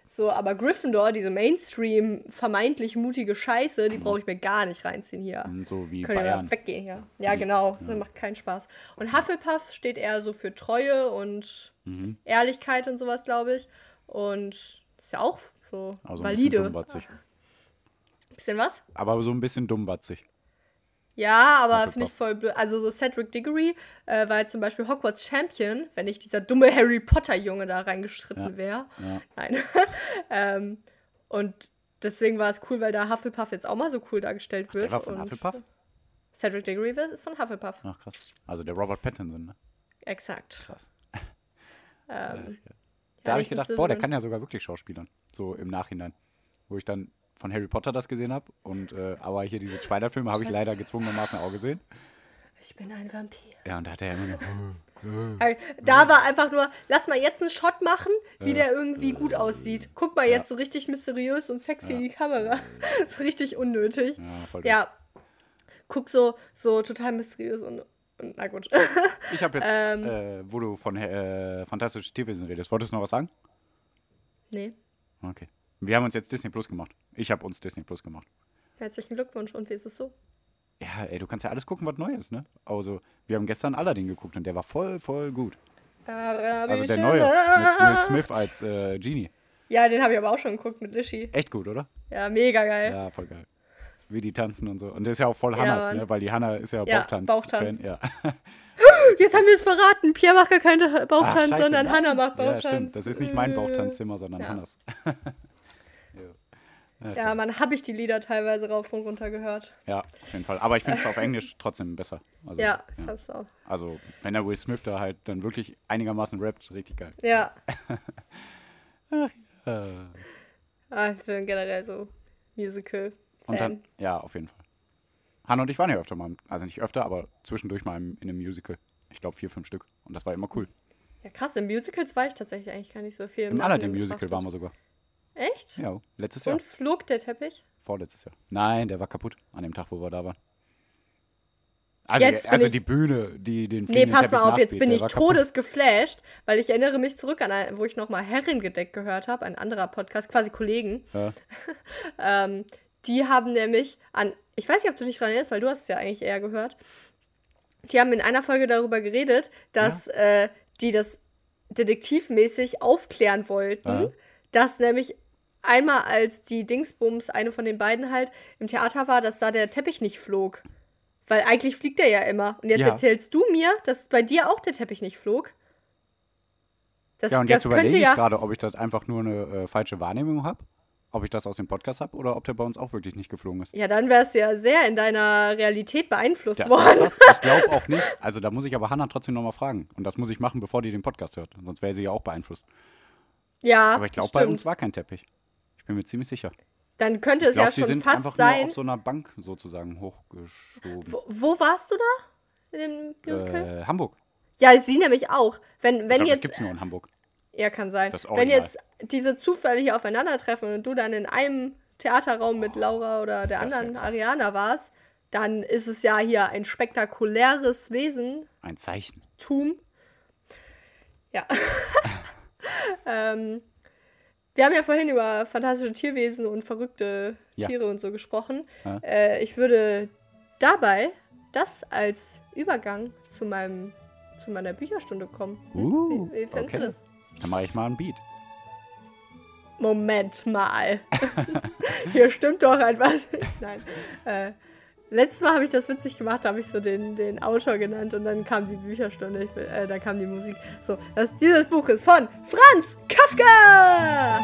So, aber Gryffindor, diese Mainstream vermeintlich mutige Scheiße, die brauche ich mir gar nicht reinziehen hier. Mhm, so wie Können Bayern. weggehen hier. Ja, mhm. genau. Das macht keinen Spaß. Und Hufflepuff steht eher so für Treue und mhm. Ehrlichkeit und sowas, glaube ich. Und ist ja auch so also valide. Ein bisschen dummbatzig. Bisschen was? Aber so ein bisschen dummbatzig. Ja, aber finde ich voll blöd. Also so Cedric Diggory äh, war zum Beispiel Hogwarts Champion, wenn nicht dieser dumme Harry Potter-Junge da reingeschritten ja. wäre. Ja. Nein. ähm, und deswegen war es cool, weil da Hufflepuff jetzt auch mal so cool dargestellt wird. Ach, der war von Hufflepuff? Cedric Diggory ist von Hufflepuff. Ach krass. Also der Robert Pattinson, ne? Exakt. Krass. ähm, da habe ich gedacht, boah, der kann ja sogar wirklich Schauspielern. So im Nachhinein. Wo ich dann von Harry Potter das gesehen habe. Und äh, aber hier diese Spider-Filme habe ich leider gezwungenermaßen auch gesehen. Ich bin ein Vampir. Ja, und da hat er immer nur. Da war einfach nur, lass mal jetzt einen Shot machen, wie der irgendwie gut aussieht. Guck mal jetzt so richtig mysteriös und sexy in die Kamera. richtig unnötig. Ja, ja. Guck so, so total mysteriös und, und na gut. ich habe jetzt, ähm, äh, wo du von äh, Fantastische Tierwesen redest, wolltest du noch was sagen? Nee. Okay. Wir haben uns jetzt Disney Plus gemacht. Ich habe uns Disney Plus gemacht. Herzlichen Glückwunsch. Und wie ist es so? Ja, ey, du kannst ja alles gucken, was neu ist, ne? Also, wir haben gestern Aladdin geguckt und der war voll, voll gut. Arabische also der neue mit Will Smith als äh, Genie. Ja, den habe ich aber auch schon geguckt mit Lishi. Echt gut, oder? Ja, mega geil. Ja, voll geil. Wie die tanzen und so. Und der ist ja auch voll Hannas, ja, ne? Weil die Hanna ist ja, ja Bauchtanz. Bauchtanz. Ja. Jetzt haben wir es verraten. Pierre macht gar keinen Bauchtanz, Ach, sondern Hanna macht Bauchtanz. Ja, stimmt. Das ist nicht mein Bauchtanzzimmer, sondern ja. Hannas. Ja, ja man habe ich die Lieder teilweise rauf und runter gehört. Ja, auf jeden Fall. Aber ich finde es auf Englisch trotzdem besser. Also, ja, ja. das auch. Also, wenn der Will Smith da halt dann wirklich einigermaßen rappt, richtig geil. Ja. Ach ja. Ah, ich bin generell so Musical. -Fan. Und dann, ja, auf jeden Fall. Hannah und ich waren ja öfter mal, also nicht öfter, aber zwischendurch mal in einem Musical. Ich glaube vier, fünf Stück. Und das war immer cool. Ja, krass. In Musicals war ich tatsächlich eigentlich gar nicht so viel. Im, Im Aladdin Musical waren wir sogar. Echt? Ja, letztes Jahr. Und flog der Teppich? Vorletztes Jahr. Nein, der war kaputt an dem Tag, wo wir da waren. Also, also die Bühne, die den Nee, pass mal auf, jetzt bin ich todesgeflasht, weil ich erinnere mich zurück an, ein, wo ich nochmal Herrengedeck gehört habe, ein anderer Podcast, quasi Kollegen. Ja. ähm, die haben nämlich an, ich weiß nicht, ob du dich dran erinnerst, weil du hast es ja eigentlich eher gehört. Die haben in einer Folge darüber geredet, dass ja. äh, die das detektivmäßig aufklären wollten, ja. dass nämlich einmal als die Dingsbums, eine von den beiden halt, im Theater war, dass da der Teppich nicht flog. Weil eigentlich fliegt er ja immer. Und jetzt ja. erzählst du mir, dass bei dir auch der Teppich nicht flog. Das, ja, und jetzt überlege ich ja gerade, ob ich das einfach nur eine äh, falsche Wahrnehmung habe. Ob ich das aus dem Podcast habe oder ob der bei uns auch wirklich nicht geflogen ist. Ja, dann wärst du ja sehr in deiner Realität beeinflusst das worden. Ich glaube auch nicht. Also da muss ich aber Hannah trotzdem nochmal fragen. Und das muss ich machen, bevor die den Podcast hört. Sonst wäre sie ja auch beeinflusst. Ja. Aber ich glaube, bei uns war kein Teppich. Ich bin mir ziemlich sicher. Dann könnte es glaub, ja schon sind fast einfach sein. Nur auf so einer Bank sozusagen hochgeschoben. Wo, wo warst du da? In dem Musical? Äh, Hamburg. Ja, sie nämlich auch. Wenn, wenn ich glaub, jetzt, das gibt's nur in Hamburg. Ja, kann sein. Wenn jetzt diese Zufälle hier aufeinandertreffen und du dann in einem Theaterraum mit Laura oder der anderen Ariana warst, dann ist es ja hier ein spektakuläres Wesen. Ein Zeichen. Tum. Ja. ähm, wir haben ja vorhin über fantastische Tierwesen und verrückte ja. Tiere und so gesprochen. Ja. Äh, ich würde dabei das als Übergang zu meinem zu meiner Bücherstunde kommen. Uh, wie, wie findest okay. du das? Dann mache ich mal ein Beat. Moment mal. Hier stimmt doch etwas. Nein. Äh, letztes Mal habe ich das witzig gemacht, da habe ich so den, den Autor genannt und dann kam die Bücherstunde, ich, äh, da kam die Musik. So, das, dieses Buch ist von Franz Kafka!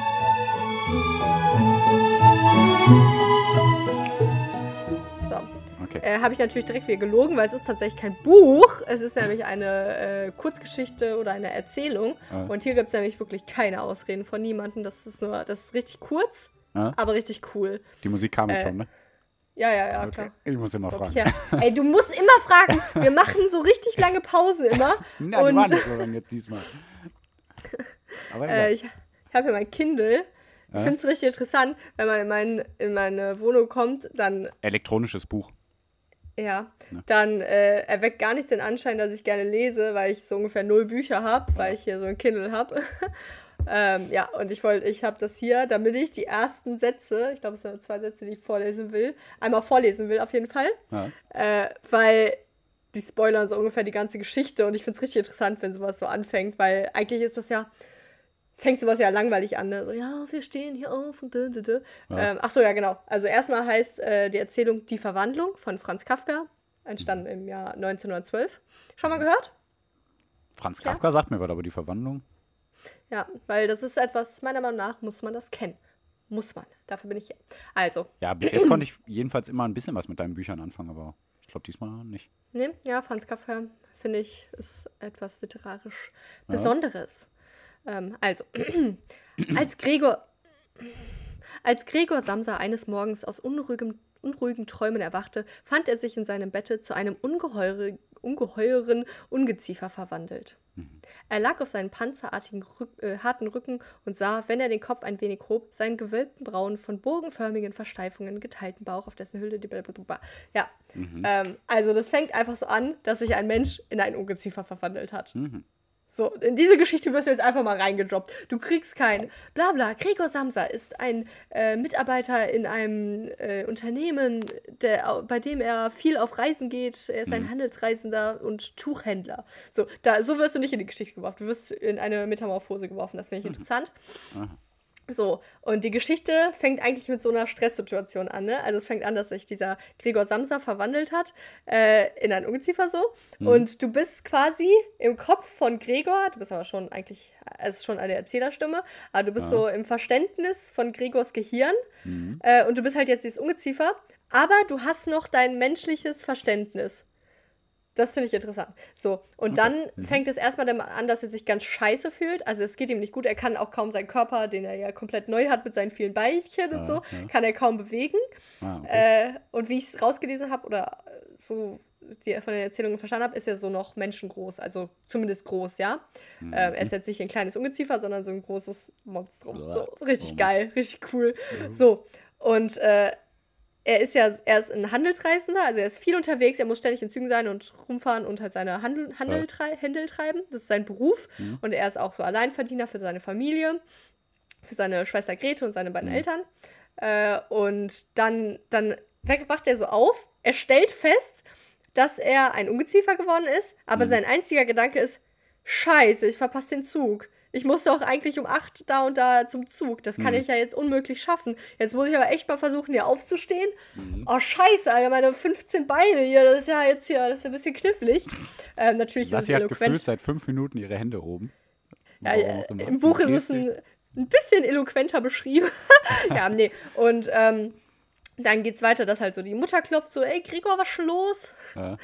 Okay. Äh, Habe ich natürlich direkt wieder gelogen, weil es ist tatsächlich kein Buch. Es ist nämlich eine äh, Kurzgeschichte oder eine Erzählung. Ah. Und hier gibt es nämlich wirklich keine Ausreden von niemandem. Das ist nur, das ist richtig kurz, ah. aber richtig cool. Die Musik kam jetzt äh, schon, ne? Ja, ja, ja, okay. klar. Ich muss immer fragen. Ja. Ey, du musst immer fragen. Wir machen so richtig lange Pausen immer. Na, die waren nicht so lang jetzt diesmal. Aber äh, ich, habe hier mein Kindle. Ich finde es richtig interessant, wenn man in, mein, in meine Wohnung kommt, dann. Elektronisches Buch. Ja, ne? dann äh, erweckt gar nicht den Anschein, dass ich gerne lese, weil ich so ungefähr null Bücher habe, weil ich hier so ein Kindle habe. Ähm, ja, und ich wollte, ich habe das hier, damit ich die ersten Sätze, ich glaube, es sind zwei Sätze, die ich vorlesen will, einmal vorlesen will auf jeden Fall, ja. äh, weil die spoilern so ungefähr die ganze Geschichte und ich finde es richtig interessant, wenn sowas so anfängt, weil eigentlich ist das ja fängt sowas ja langweilig an. Ne? So, ja, wir stehen hier auf und dö, dö, dö. Ja. Ähm, ach so, ja, genau. Also erstmal heißt äh, die Erzählung Die Verwandlung von Franz Kafka, entstanden im Jahr 1912. Schon mal gehört? Franz Kafka ja. sagt mir was, aber die Verwandlung? Ja, weil das ist etwas, meiner Meinung nach muss man das kennen. Muss man. Dafür bin ich hier. Also. Ja, bis jetzt konnte ich jedenfalls immer ein bisschen was mit deinen Büchern anfangen, aber ich glaube diesmal nicht. Nee, ja, Franz Kafka, finde ich, ist etwas literarisch ja. Besonderes. Ähm, also, als Gregor, als Gregor Samsa eines Morgens aus unruhigem, unruhigen Träumen erwachte, fand er sich in seinem Bette zu einem ungeheure, ungeheuren Ungeziefer verwandelt. Mhm. Er lag auf seinem panzerartigen Rück, äh, harten Rücken und sah, wenn er den Kopf ein wenig hob, seinen gewölbten Brauen von bogenförmigen Versteifungen geteilten Bauch, auf dessen Hülle die Blablabla. Ja, mhm. ähm, also das fängt einfach so an, dass sich ein Mensch in ein Ungeziefer verwandelt hat. Mhm. So, in diese Geschichte wirst du jetzt einfach mal reingedroppt. Du kriegst kein Blabla. Gregor Samsa ist ein äh, Mitarbeiter in einem äh, Unternehmen, der, bei dem er viel auf Reisen geht. Er ist ein mhm. Handelsreisender und Tuchhändler. So, da, so wirst du nicht in die Geschichte geworfen. Du wirst in eine Metamorphose geworfen. Das finde ich mhm. interessant. Mhm. So, und die Geschichte fängt eigentlich mit so einer Stresssituation an. Ne? Also es fängt an, dass sich dieser Gregor Samsa verwandelt hat äh, in ein Ungeziefer so. Mhm. Und du bist quasi im Kopf von Gregor, du bist aber schon eigentlich, es ist schon eine Erzählerstimme, aber du bist ja. so im Verständnis von Gregors Gehirn. Mhm. Äh, und du bist halt jetzt dieses Ungeziefer, aber du hast noch dein menschliches Verständnis. Das finde ich interessant. So, und okay. dann mhm. fängt es erstmal damit an, dass er sich ganz scheiße fühlt. Also es geht ihm nicht gut. Er kann auch kaum seinen Körper, den er ja komplett neu hat mit seinen vielen Beinchen und so, ja. kann er kaum bewegen. Ah, okay. äh, und wie ich es rausgelesen habe oder so die von den Erzählungen verstanden habe, ist er so noch menschengroß, also zumindest groß, ja. Mhm. Ähm, er ist jetzt nicht ein kleines Ungeziefer, sondern so ein großes Monstrum. So, richtig oh. geil, richtig cool. Mhm. So, und äh, er ist ja, er ist ein Handelsreisender, also er ist viel unterwegs, er muss ständig in Zügen sein und rumfahren und halt seine Handel, Handel, trei Händel treiben. Das ist sein Beruf. Mhm. Und er ist auch so Alleinverdiener für seine Familie, für seine Schwester Grete und seine beiden mhm. Eltern. Äh, und dann, dann wacht er so auf, er stellt fest, dass er ein Ungeziefer geworden ist, aber mhm. sein einziger Gedanke ist, scheiße, ich verpasse den Zug ich muss doch eigentlich um 8 da und da zum Zug. Das kann mhm. ich ja jetzt unmöglich schaffen. Jetzt muss ich aber echt mal versuchen, hier aufzustehen. Mhm. Oh, scheiße, Alter, meine 15 Beine hier, das ist ja jetzt hier, das ist ein bisschen knifflig. Ähm, natürlich Lassi hat gefühlt seit fünf Minuten ihre Hände oben. Ja, ja im Buch ist es ein, ein bisschen eloquenter beschrieben. ja, nee. Und ähm, dann geht's weiter, dass halt so die Mutter klopft, so, ey, Gregor, was ist los? Ja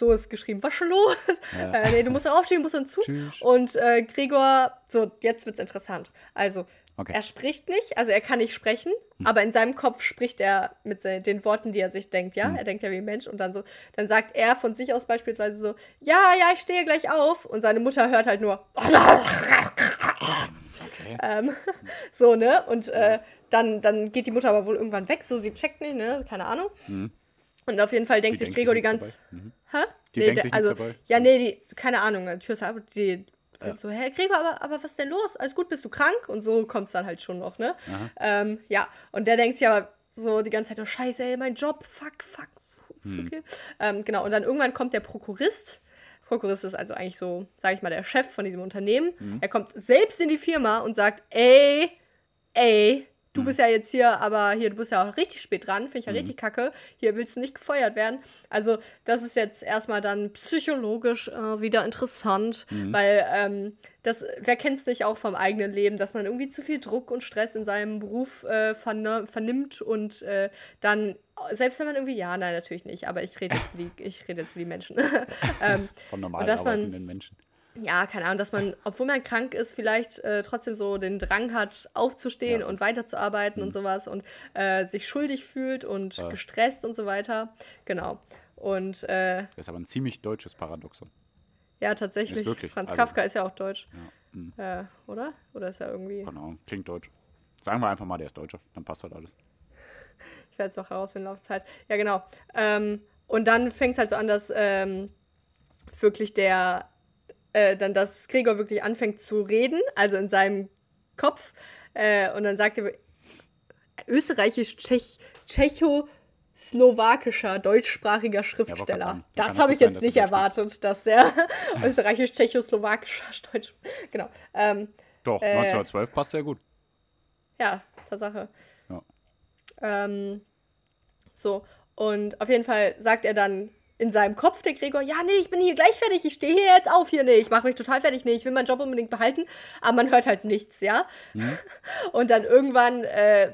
so ist geschrieben, was schon los? Ja. Äh, nee, du musst dann aufstehen, musst dann zu. Tschüss. Und äh, Gregor, so, jetzt wird's interessant. Also, okay. er spricht nicht, also er kann nicht sprechen, hm. aber in seinem Kopf spricht er mit den Worten, die er sich denkt, ja? Hm. Er denkt ja wie ein Mensch und dann so, dann sagt er von sich aus beispielsweise so, ja, ja, ich stehe gleich auf. Und seine Mutter hört halt nur. Okay. ähm, so, ne? Und äh, dann, dann geht die Mutter aber wohl irgendwann weg, so sie checkt nicht, ne? Keine Ahnung. Mhm. Und auf jeden Fall denkt die sich Gregor die ganze. Mhm. Hä? Die nee, denkt sich also, dabei. Ja, nee, die, keine Ahnung, die Tür ist ab, die ja. so, hä, Gregor, aber, aber was ist denn los? Alles gut, bist du krank? Und so kommt es dann halt schon noch, ne? Ähm, ja, und der denkt sich aber so die ganze Zeit, oh scheiße, ey, mein Job, fuck, fuck. Hm. Okay. Ähm, genau, und dann irgendwann kommt der Prokurist. Prokurist ist also eigentlich so, sage ich mal, der Chef von diesem Unternehmen. Hm. Er kommt selbst in die Firma und sagt, ey, ey, Du mhm. bist ja jetzt hier, aber hier, du bist ja auch richtig spät dran, finde ich ja mhm. richtig kacke. Hier willst du nicht gefeuert werden. Also, das ist jetzt erstmal dann psychologisch äh, wieder interessant, mhm. weil ähm, das, wer kennt es nicht auch vom eigenen Leben, dass man irgendwie zu viel Druck und Stress in seinem Beruf äh, vernimmt und äh, dann, selbst wenn man irgendwie, ja, nein, natürlich nicht, aber ich rede jetzt für die, ich rede jetzt für die Menschen. ähm, Von normal arbeitenden Menschen ja, keine Ahnung, dass man, obwohl man krank ist, vielleicht äh, trotzdem so den Drang hat, aufzustehen ja. und weiterzuarbeiten mhm. und sowas und äh, sich schuldig fühlt und ja. gestresst und so weiter. Genau. Und äh, das ist aber ein ziemlich deutsches Paradoxon. Ja, tatsächlich. Franz also, Kafka ist ja auch deutsch. Ja. Mhm. Äh, oder? Oder ist er irgendwie. Keine Ahnung, klingt deutsch. Sagen wir einfach mal, der ist Deutscher, dann passt halt alles. Ich werde es noch herausfinden, Laufzeit. Ja, genau. Ähm, und dann fängt es halt so an, dass ähm, wirklich der äh, dann, dass Gregor wirklich anfängt zu reden, also in seinem Kopf. Äh, und dann sagt er, österreichisch, Tschech, Tschecho, slowakischer, deutschsprachiger Schriftsteller. Ja, das habe ich jetzt sein, nicht erwartet, dass er österreichisch, tschechosslowakischer, deutsch. Genau. Ähm, Doch, 1912 äh, passt sehr gut. Ja, Tatsache. Ja. Ähm, so, und auf jeden Fall sagt er dann in seinem Kopf, der Gregor, ja, nee, ich bin hier gleich fertig, ich stehe hier jetzt auf hier, nee, ich mache mich total fertig, nee, ich will meinen Job unbedingt behalten, aber man hört halt nichts, ja. Mhm. Und dann irgendwann äh,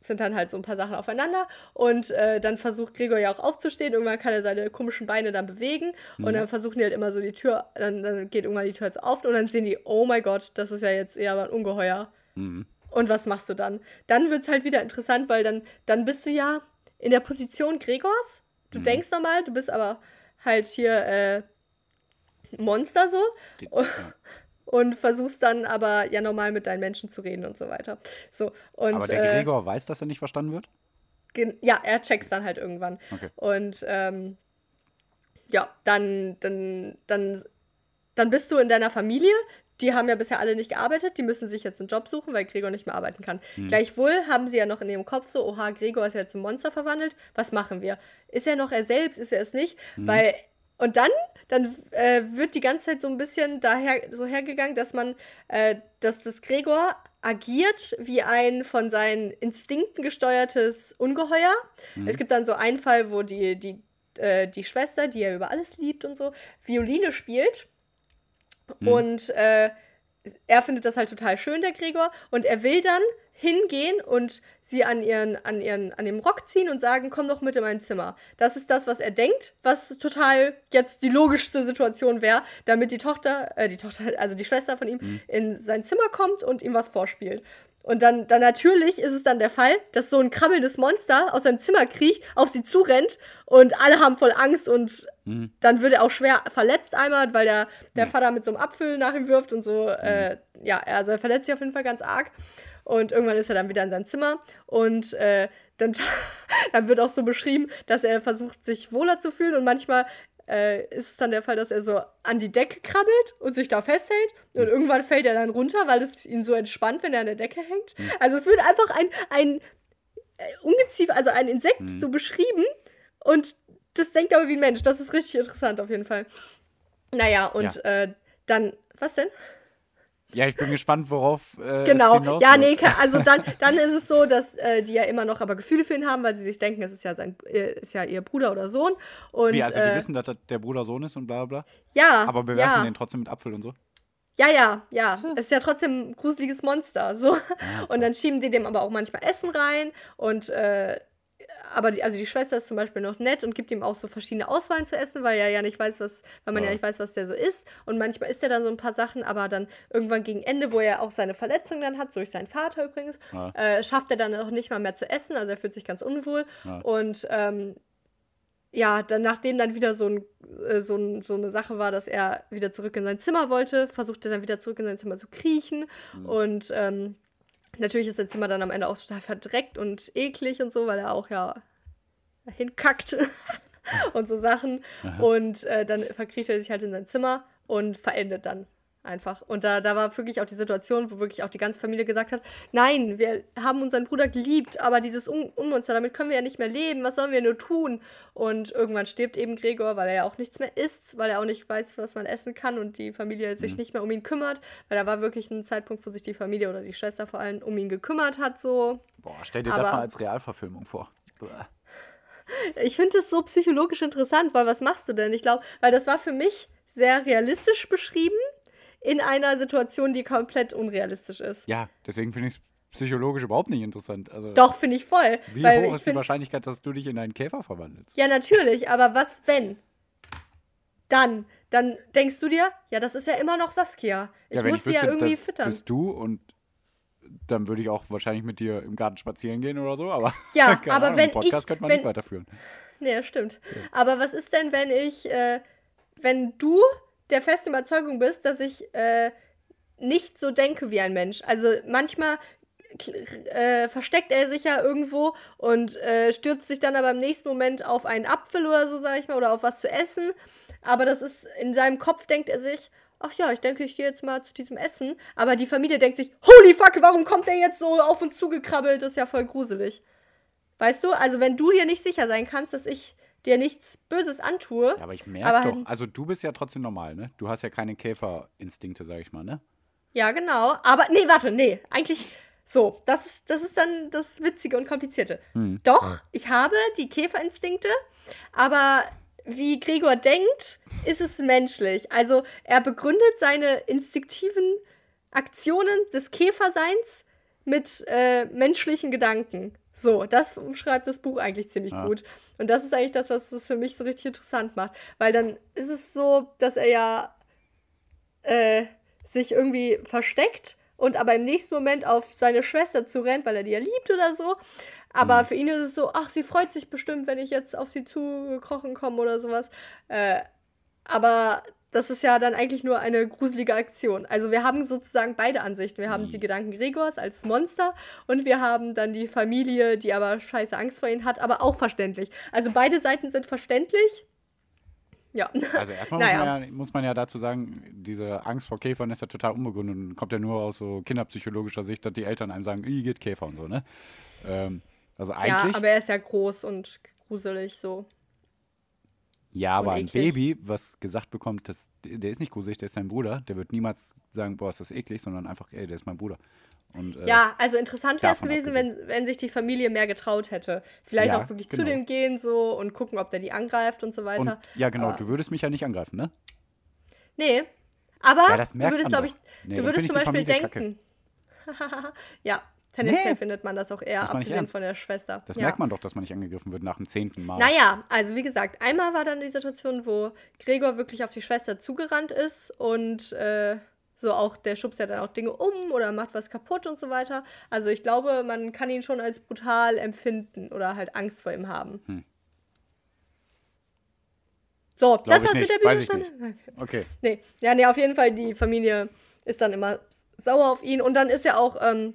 sind dann halt so ein paar Sachen aufeinander und äh, dann versucht Gregor ja auch aufzustehen, irgendwann kann er seine komischen Beine dann bewegen mhm. und dann versuchen die halt immer so die Tür, dann, dann geht irgendwann die Tür jetzt auf und dann sehen die, oh mein Gott, das ist ja jetzt eher ein Ungeheuer. Mhm. Und was machst du dann? Dann wird es halt wieder interessant, weil dann, dann bist du ja in der Position Gregors Du mhm. denkst normal, du bist aber halt hier äh, Monster so. Die, und, ja. und, versuchst dann aber ja normal mit deinen Menschen zu reden und so weiter. So, und, aber der Gregor äh, weiß, dass er nicht verstanden wird? Ja, er checkt's dann halt irgendwann. Okay. Und ähm, ja, dann, dann, dann, dann bist du in deiner Familie, die haben ja bisher alle nicht gearbeitet, die müssen sich jetzt einen Job suchen, weil Gregor nicht mehr arbeiten kann. Hm. Gleichwohl haben sie ja noch in ihrem Kopf so, oha, Gregor ist jetzt ein Monster verwandelt, was machen wir? Ist er noch er selbst, ist er es nicht? Hm. Weil, und dann, dann äh, wird die ganze Zeit so ein bisschen daher so hergegangen, dass man, äh, dass das Gregor agiert wie ein von seinen Instinkten gesteuertes Ungeheuer. Hm. Es gibt dann so einen Fall, wo die, die, äh, die Schwester, die er über alles liebt und so, Violine spielt Mhm. Und äh, er findet das halt total schön, der Gregor. Und er will dann hingehen und sie an ihren, an ihren, an dem Rock ziehen und sagen, komm doch mit in mein Zimmer. Das ist das, was er denkt, was total jetzt die logischste Situation wäre, damit die Tochter, äh, die Tochter, also die Schwester von ihm, mhm. in sein Zimmer kommt und ihm was vorspielt. Und dann, dann natürlich ist es dann der Fall, dass so ein krabbelndes Monster aus seinem Zimmer kriecht, auf sie zurennt und alle haben voll Angst und mhm. dann wird er auch schwer verletzt einmal, weil der, der mhm. Vater mit so einem Apfel nach ihm wirft und so. Mhm. Äh, ja, also er verletzt sich auf jeden Fall ganz arg. Und irgendwann ist er dann wieder in seinem Zimmer und äh, dann, dann wird auch so beschrieben, dass er versucht, sich wohler zu fühlen und manchmal äh, ist es dann der Fall, dass er so an die Decke krabbelt und sich da festhält und mhm. irgendwann fällt er dann runter, weil es ihn so entspannt, wenn er an der Decke hängt. Mhm. Also es wird einfach ein, ein äh, Ungeziefer, also ein Insekt mhm. so beschrieben und das denkt aber wie ein Mensch. Das ist richtig interessant auf jeden Fall. Naja, und ja. äh, dann, was denn? Ja, ich bin gespannt, worauf. Äh, genau. Ja, nee, also dann, dann ist es so, dass äh, die ja immer noch aber Gefühle für ihn haben, weil sie sich denken, es ist ja sein, äh, ist ja ihr Bruder oder Sohn. Und, Wie, also die äh, wissen, dass das der Bruder Sohn ist und bla bla. Ja. Aber bewerfen ja. den trotzdem mit Apfel und so. Ja, ja, ja. Es ist ja trotzdem ein gruseliges Monster. So. Ja, und dann schieben die dem aber auch manchmal Essen rein und äh, aber die, also die Schwester ist zum Beispiel noch nett und gibt ihm auch so verschiedene Auswahlen zu essen, weil er ja nicht weiß, was, weil man ja. ja nicht weiß, was der so isst. Und manchmal isst er dann so ein paar Sachen, aber dann irgendwann gegen Ende, wo er auch seine Verletzung dann hat, durch seinen Vater übrigens, ja. äh, schafft er dann auch nicht mal mehr zu essen. Also er fühlt sich ganz unwohl. Ja. Und ähm, ja, dann nachdem dann wieder so, ein, äh, so, ein, so, eine Sache war, dass er wieder zurück in sein Zimmer wollte, versucht er dann wieder zurück in sein Zimmer zu kriechen. Mhm. Und ähm, Natürlich ist sein Zimmer dann am Ende auch total verdreckt und eklig und so, weil er auch ja hinkackt und so Sachen. Aha. Und äh, dann verkriecht er sich halt in sein Zimmer und verendet dann Einfach. Und da, da war wirklich auch die Situation, wo wirklich auch die ganze Familie gesagt hat, nein, wir haben unseren Bruder geliebt, aber dieses Unmonster, damit können wir ja nicht mehr leben, was sollen wir nur tun? Und irgendwann stirbt eben Gregor, weil er ja auch nichts mehr isst, weil er auch nicht weiß, was man essen kann und die Familie sich mhm. nicht mehr um ihn kümmert, weil da war wirklich ein Zeitpunkt, wo sich die Familie oder die Schwester vor allem um ihn gekümmert hat, so. Boah, stell dir aber, das mal als Realverfilmung vor. Ich finde es so psychologisch interessant, weil was machst du denn? Ich glaube, weil das war für mich sehr realistisch beschrieben in einer Situation, die komplett unrealistisch ist. Ja, deswegen finde ich es psychologisch überhaupt nicht interessant. Also, Doch, finde ich voll. Wie hoch ist die Wahrscheinlichkeit, dass du dich in einen Käfer verwandelst? Ja, natürlich, aber was wenn? Dann, dann denkst du dir, ja, das ist ja immer noch Saskia. Ich ja, muss sie ja irgendwie das füttern. bist du und dann würde ich auch wahrscheinlich mit dir im Garten spazieren gehen oder so, aber ja, aber Ahnung, wenn Podcast ich, könnte man wenn, nicht weiterführen. Nee, stimmt. Ja. Aber was ist denn, wenn ich, äh, wenn du der festen Überzeugung bist, dass ich äh, nicht so denke wie ein Mensch. Also manchmal äh, versteckt er sich ja irgendwo und äh, stürzt sich dann aber im nächsten Moment auf einen Apfel oder so, sag ich mal, oder auf was zu essen. Aber das ist, in seinem Kopf denkt er sich, ach ja, ich denke, ich gehe jetzt mal zu diesem Essen. Aber die Familie denkt sich, holy fuck, warum kommt der jetzt so auf uns zugekrabbelt? Das ist ja voll gruselig. Weißt du, also wenn du dir nicht sicher sein kannst, dass ich dir nichts Böses antue. Ja, aber ich merke doch, halt, also du bist ja trotzdem normal, ne? Du hast ja keine Käferinstinkte, sag ich mal, ne? Ja, genau. Aber, nee, warte, nee. Eigentlich, so, das ist, das ist dann das Witzige und Komplizierte. Hm. Doch, ich habe die Käferinstinkte, aber wie Gregor denkt, ist es menschlich. Also, er begründet seine instinktiven Aktionen des Käferseins mit äh, menschlichen Gedanken. So, das umschreibt das Buch eigentlich ziemlich ja. gut. Und das ist eigentlich das, was es für mich so richtig interessant macht. Weil dann ist es so, dass er ja äh, sich irgendwie versteckt und aber im nächsten Moment auf seine Schwester zu rennt, weil er die ja liebt oder so. Aber mhm. für ihn ist es so, ach, sie freut sich bestimmt, wenn ich jetzt auf sie zugekrochen komme oder sowas. Äh, aber das ist ja dann eigentlich nur eine gruselige Aktion. Also wir haben sozusagen beide Ansichten. Wir haben die mhm. Gedanken Gregors als Monster und wir haben dann die Familie, die aber scheiße Angst vor ihm hat, aber auch verständlich. Also beide Seiten sind verständlich. Ja. Also erstmal naja. muss, man ja, muss man ja dazu sagen, diese Angst vor Käfern ist ja total unbegründet und kommt ja nur aus so kinderpsychologischer Sicht, dass die Eltern einem sagen, geht Käfer und so, ne? Ähm, also eigentlich. Ja, aber er ist ja groß und gruselig so. Ja, aber ein Baby, was gesagt bekommt, das, der ist nicht gruselig, der ist dein Bruder, der wird niemals sagen, boah, ist das eklig, sondern einfach, ey, der ist mein Bruder. Und, äh, ja, also interessant wäre es gewesen, wenn, wenn sich die Familie mehr getraut hätte. Vielleicht ja, auch wirklich genau. zu dem gehen so und gucken, ob der die angreift und so weiter. Und, ja, genau, aber, du würdest mich ja nicht angreifen, ne? Nee, aber ja, du würdest, glaube ich, nee, du würdest zum Beispiel denken. ja, Tendenziell nee. findet man das auch eher, das abgesehen von der Schwester. Das ja. merkt man doch, dass man nicht angegriffen wird nach dem zehnten Mal. Naja, also wie gesagt, einmal war dann die Situation, wo Gregor wirklich auf die Schwester zugerannt ist und äh, so auch, der schubst ja dann auch Dinge um oder macht was kaputt und so weiter. Also ich glaube, man kann ihn schon als brutal empfinden oder halt Angst vor ihm haben. Hm. So, Glaube das war's mit der Bibelstunde. Okay. okay. Nee, ja, nee, auf jeden Fall, die Familie ist dann immer sauer auf ihn und dann ist ja auch. Ähm,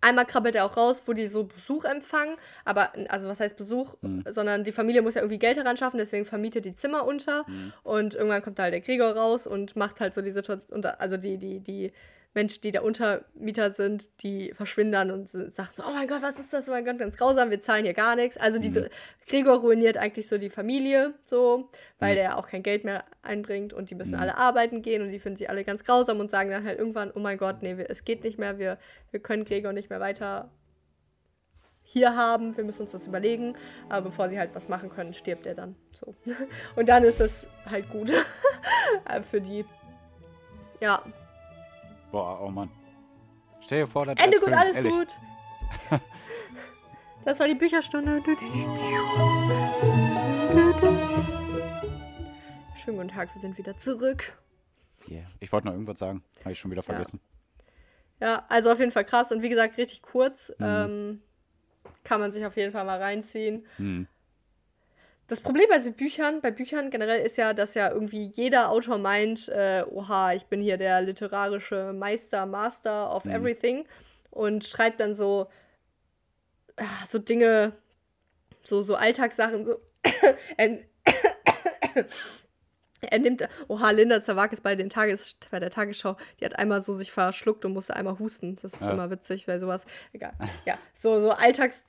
Einmal krabbelt er auch raus, wo die so Besuch empfangen, aber, also was heißt Besuch, mhm. sondern die Familie muss ja irgendwie Geld heranschaffen, deswegen vermietet die Zimmer unter mhm. und irgendwann kommt da halt der Gregor raus und macht halt so die Situation, also die, die, die Menschen, die der Untermieter sind, die verschwinden und sagen so, oh mein Gott, was ist das? Oh mein Gott, ganz grausam, wir zahlen hier gar nichts. Also diese, mhm. Gregor ruiniert eigentlich so die Familie so, weil mhm. der auch kein Geld mehr einbringt und die müssen mhm. alle arbeiten gehen und die finden sie alle ganz grausam und sagen dann halt irgendwann, oh mein Gott, nee, wir, es geht nicht mehr, wir, wir können Gregor nicht mehr weiter hier haben, wir müssen uns das überlegen, aber bevor sie halt was machen können, stirbt er dann so. Und dann ist es halt gut für die. Ja, Boah, oh Mann. Stell dir vor, das Ende gut, Film, alles ehrlich. gut. das war die Bücherstunde. Schönen guten Tag, wir sind wieder zurück. Yeah. Ich wollte noch irgendwas sagen, habe ich schon wieder vergessen. Ja. ja. also auf jeden Fall krass und wie gesagt, richtig kurz. Mhm. Ähm, kann man sich auf jeden Fall mal reinziehen. Mhm. Das Problem bei so Büchern, bei Büchern generell ist ja, dass ja irgendwie jeder Autor meint, äh, oha, ich bin hier der literarische Meister, Master of mhm. everything. und schreibt dann so, ah, so Dinge, so, so Alltagssachen, so. er, nimmt, oha, Linda Zawak ist bei, den Tages, bei der Tagesschau, die hat einmal so sich verschluckt und musste einmal husten. Das ist ja. immer witzig, weil sowas, egal. Ja, so, so Alltags,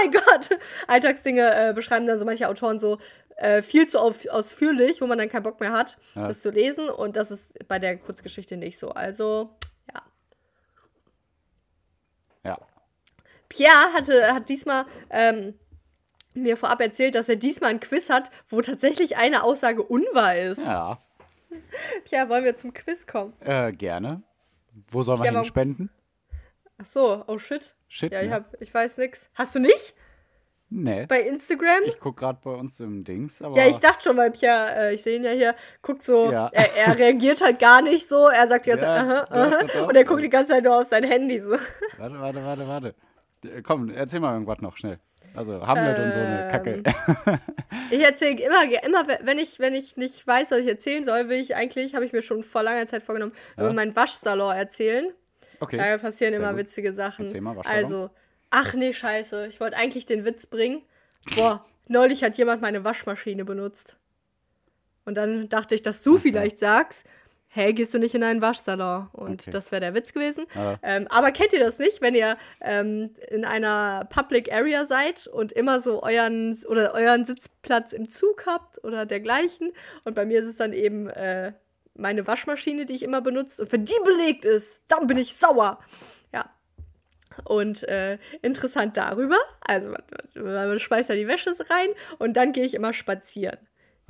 mein Gott, Alltagsdinge äh, beschreiben dann so manche Autoren so äh, viel zu auf, ausführlich, wo man dann keinen Bock mehr hat, ja. das zu lesen. Und das ist bei der Kurzgeschichte nicht so. Also, ja. Ja. Pierre hatte, hat diesmal ähm, mir vorab erzählt, dass er diesmal ein Quiz hat, wo tatsächlich eine Aussage unwahr ist. Ja. Pierre, wollen wir zum Quiz kommen? Äh, gerne. Wo sollen wir hin spenden? Ach so, oh shit. Shit. Ja, ich, ne? hab, ich weiß nix. Hast du nicht? Nee. Bei Instagram? Ich guck gerade bei uns im Dings, aber. Ja, ich dachte schon, weil Pierre, äh, ich sehe ihn ja hier, guckt so, ja. er, er, reagiert halt gar nicht so, er sagt die ganze ja, Zeit, aha, aha, und er guckt die ganze Zeit nur auf sein Handy so. Warte, warte, warte, warte. Komm, erzähl mal irgendwas noch schnell. Also Hamlet ähm, und so eine Kacke. Ähm, ich erzähle immer, immer, wenn ich, wenn ich nicht weiß, was ich erzählen soll, will ich eigentlich, habe ich mir schon vor langer Zeit vorgenommen, ja. über meinen Waschsalon erzählen. Okay. Da passieren Sehr immer gut. witzige Sachen. Mal. Also, ach nee, scheiße. Ich wollte eigentlich den Witz bringen. Boah, neulich hat jemand meine Waschmaschine benutzt. Und dann dachte ich, dass du vielleicht sagst, hey, gehst du nicht in einen Waschsalon? Und okay. das wäre der Witz gewesen. Ja. Ähm, aber kennt ihr das nicht, wenn ihr ähm, in einer Public Area seid und immer so euren oder euren Sitzplatz im Zug habt oder dergleichen? Und bei mir ist es dann eben äh, meine Waschmaschine, die ich immer benutze. Und wenn die belegt ist, dann bin ich sauer. Ja. Und äh, interessant darüber, also man, man schmeißt ja die Wäsche rein und dann gehe ich immer spazieren.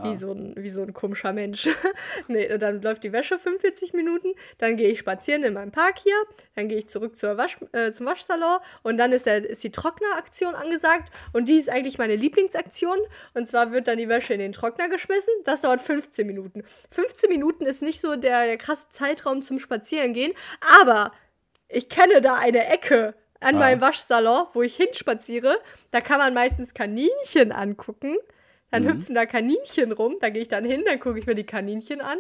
Wie, ah. so ein, wie so ein komischer Mensch. nee, dann läuft die Wäsche 45 Minuten, dann gehe ich spazieren in meinem Park hier, dann gehe ich zurück zur Wasch, äh, zum Waschsalon und dann ist, der, ist die Trockneraktion angesagt und die ist eigentlich meine Lieblingsaktion. Und zwar wird dann die Wäsche in den Trockner geschmissen. Das dauert 15 Minuten. 15 Minuten ist nicht so der, der krasse Zeitraum zum Spazierengehen, aber ich kenne da eine Ecke an ah. meinem Waschsalon, wo ich hinspaziere. Da kann man meistens Kaninchen angucken. Dann mhm. hüpfen da Kaninchen rum. Da gehe ich dann hin, dann gucke ich mir die Kaninchen an.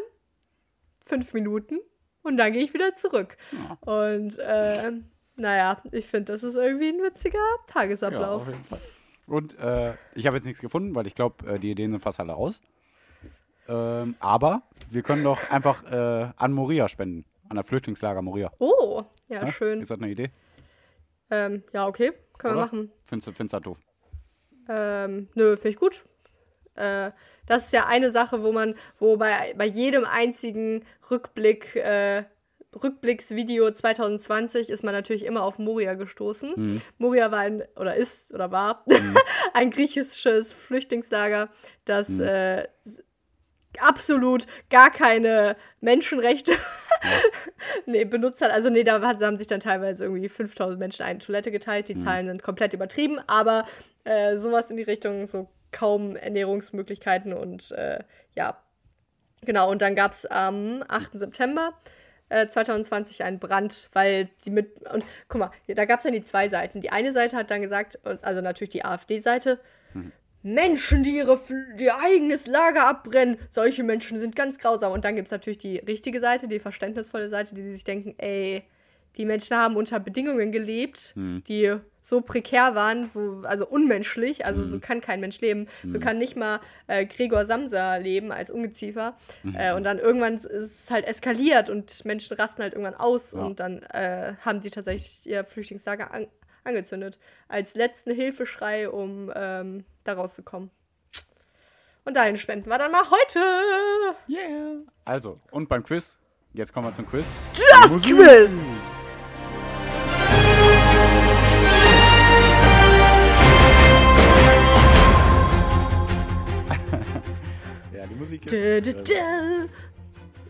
Fünf Minuten. Und dann gehe ich wieder zurück. Ja. Und äh, naja, ich finde, das ist irgendwie ein witziger Tagesablauf. Ja, auf jeden Fall. Und äh, ich habe jetzt nichts gefunden, weil ich glaube, äh, die Ideen sind fast alle aus. Ähm, aber wir können doch einfach äh, an Moria spenden. An der Flüchtlingslager Moria. Oh, ja, ja? schön. Ist das eine Idee? Ähm, ja, okay. Können Oder? wir machen. Findest du, findest du das doof? Ähm, nö, finde ich gut. Äh, das ist ja eine Sache, wo man, wo bei, bei jedem einzigen Rückblick, äh, Rückblicksvideo 2020 ist man natürlich immer auf Moria gestoßen. Mhm. Moria war ein, oder ist, oder war mhm. ein griechisches Flüchtlingslager, das mhm. äh, absolut gar keine Menschenrechte nee, benutzt hat. Also nee, da haben sich dann teilweise irgendwie 5000 Menschen eine Toilette geteilt. Die mhm. Zahlen sind komplett übertrieben, aber äh, sowas in die Richtung, so kaum Ernährungsmöglichkeiten und äh, ja, genau. Und dann gab es am 8. September 2020 äh, einen Brand, weil die mit, und guck mal, da gab es dann die zwei Seiten. Die eine Seite hat dann gesagt, also natürlich die AfD-Seite, mhm. Menschen, die ihre, ihr eigenes Lager abbrennen, solche Menschen sind ganz grausam. Und dann gibt es natürlich die richtige Seite, die verständnisvolle Seite, die sich denken, ey, die Menschen haben unter Bedingungen gelebt, mhm. die so prekär waren, wo, also unmenschlich, also mhm. so kann kein Mensch leben, mhm. so kann nicht mal äh, Gregor Samsa leben als Ungeziefer. Mhm. Äh, und dann irgendwann ist es halt eskaliert und Menschen rasten halt irgendwann aus ja. und dann äh, haben sie tatsächlich ihr Flüchtlingslager an angezündet. Als letzten Hilfeschrei, um ähm, da rauszukommen. Und dahin spenden wir dann mal heute. Yeah. Also, und beim Quiz, jetzt kommen wir zum Quiz. Just Quiz! Musik jetzt.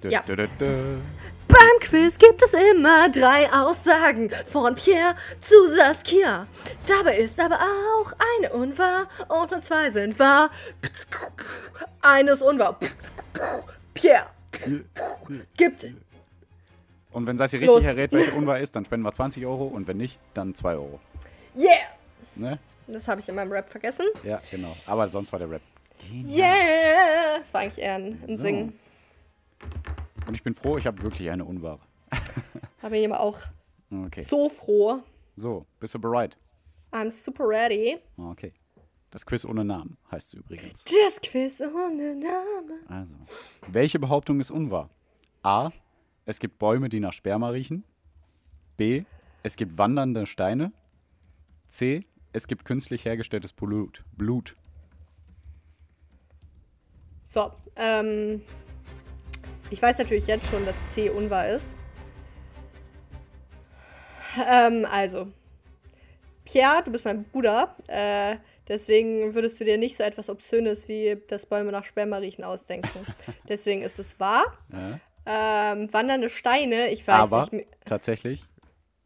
Ja. Beim Quiz gibt es immer drei Aussagen von Pierre zu Saskia. Dabei ist aber auch eine unwahr und nur zwei sind wahr. Eines unwahr. Pierre. Gibt. Und wenn Saskia richtig errät, welche unwahr ist, dann spenden wir 20 Euro und wenn nicht, dann 2 Euro. Yeah! Ne? Das habe ich in meinem Rap vergessen. Ja, genau. Aber sonst war der Rap Yeah! Das war eigentlich eher ein, ein so. Singen. Und ich bin froh, ich habe wirklich eine unwahre. habe ich aber auch Okay. So froh. So, bist du bereit? I'm super ready. Okay. Das Quiz ohne Namen heißt es übrigens. Das Quiz ohne Namen. Also, welche Behauptung ist unwahr? A. Es gibt Bäume, die nach Sperma riechen. B. Es gibt wandernde Steine. C. Es gibt künstlich hergestelltes Blut. Blut. So, ähm, ich weiß natürlich jetzt schon, dass C unwahr ist. Ähm, also, Pierre, du bist mein Bruder. Äh, deswegen würdest du dir nicht so etwas Obszönes wie das Bäume nach Sperma riechen ausdenken. deswegen ist es wahr. Ja. Ähm, wandernde Steine, ich weiß aber nicht. Tatsächlich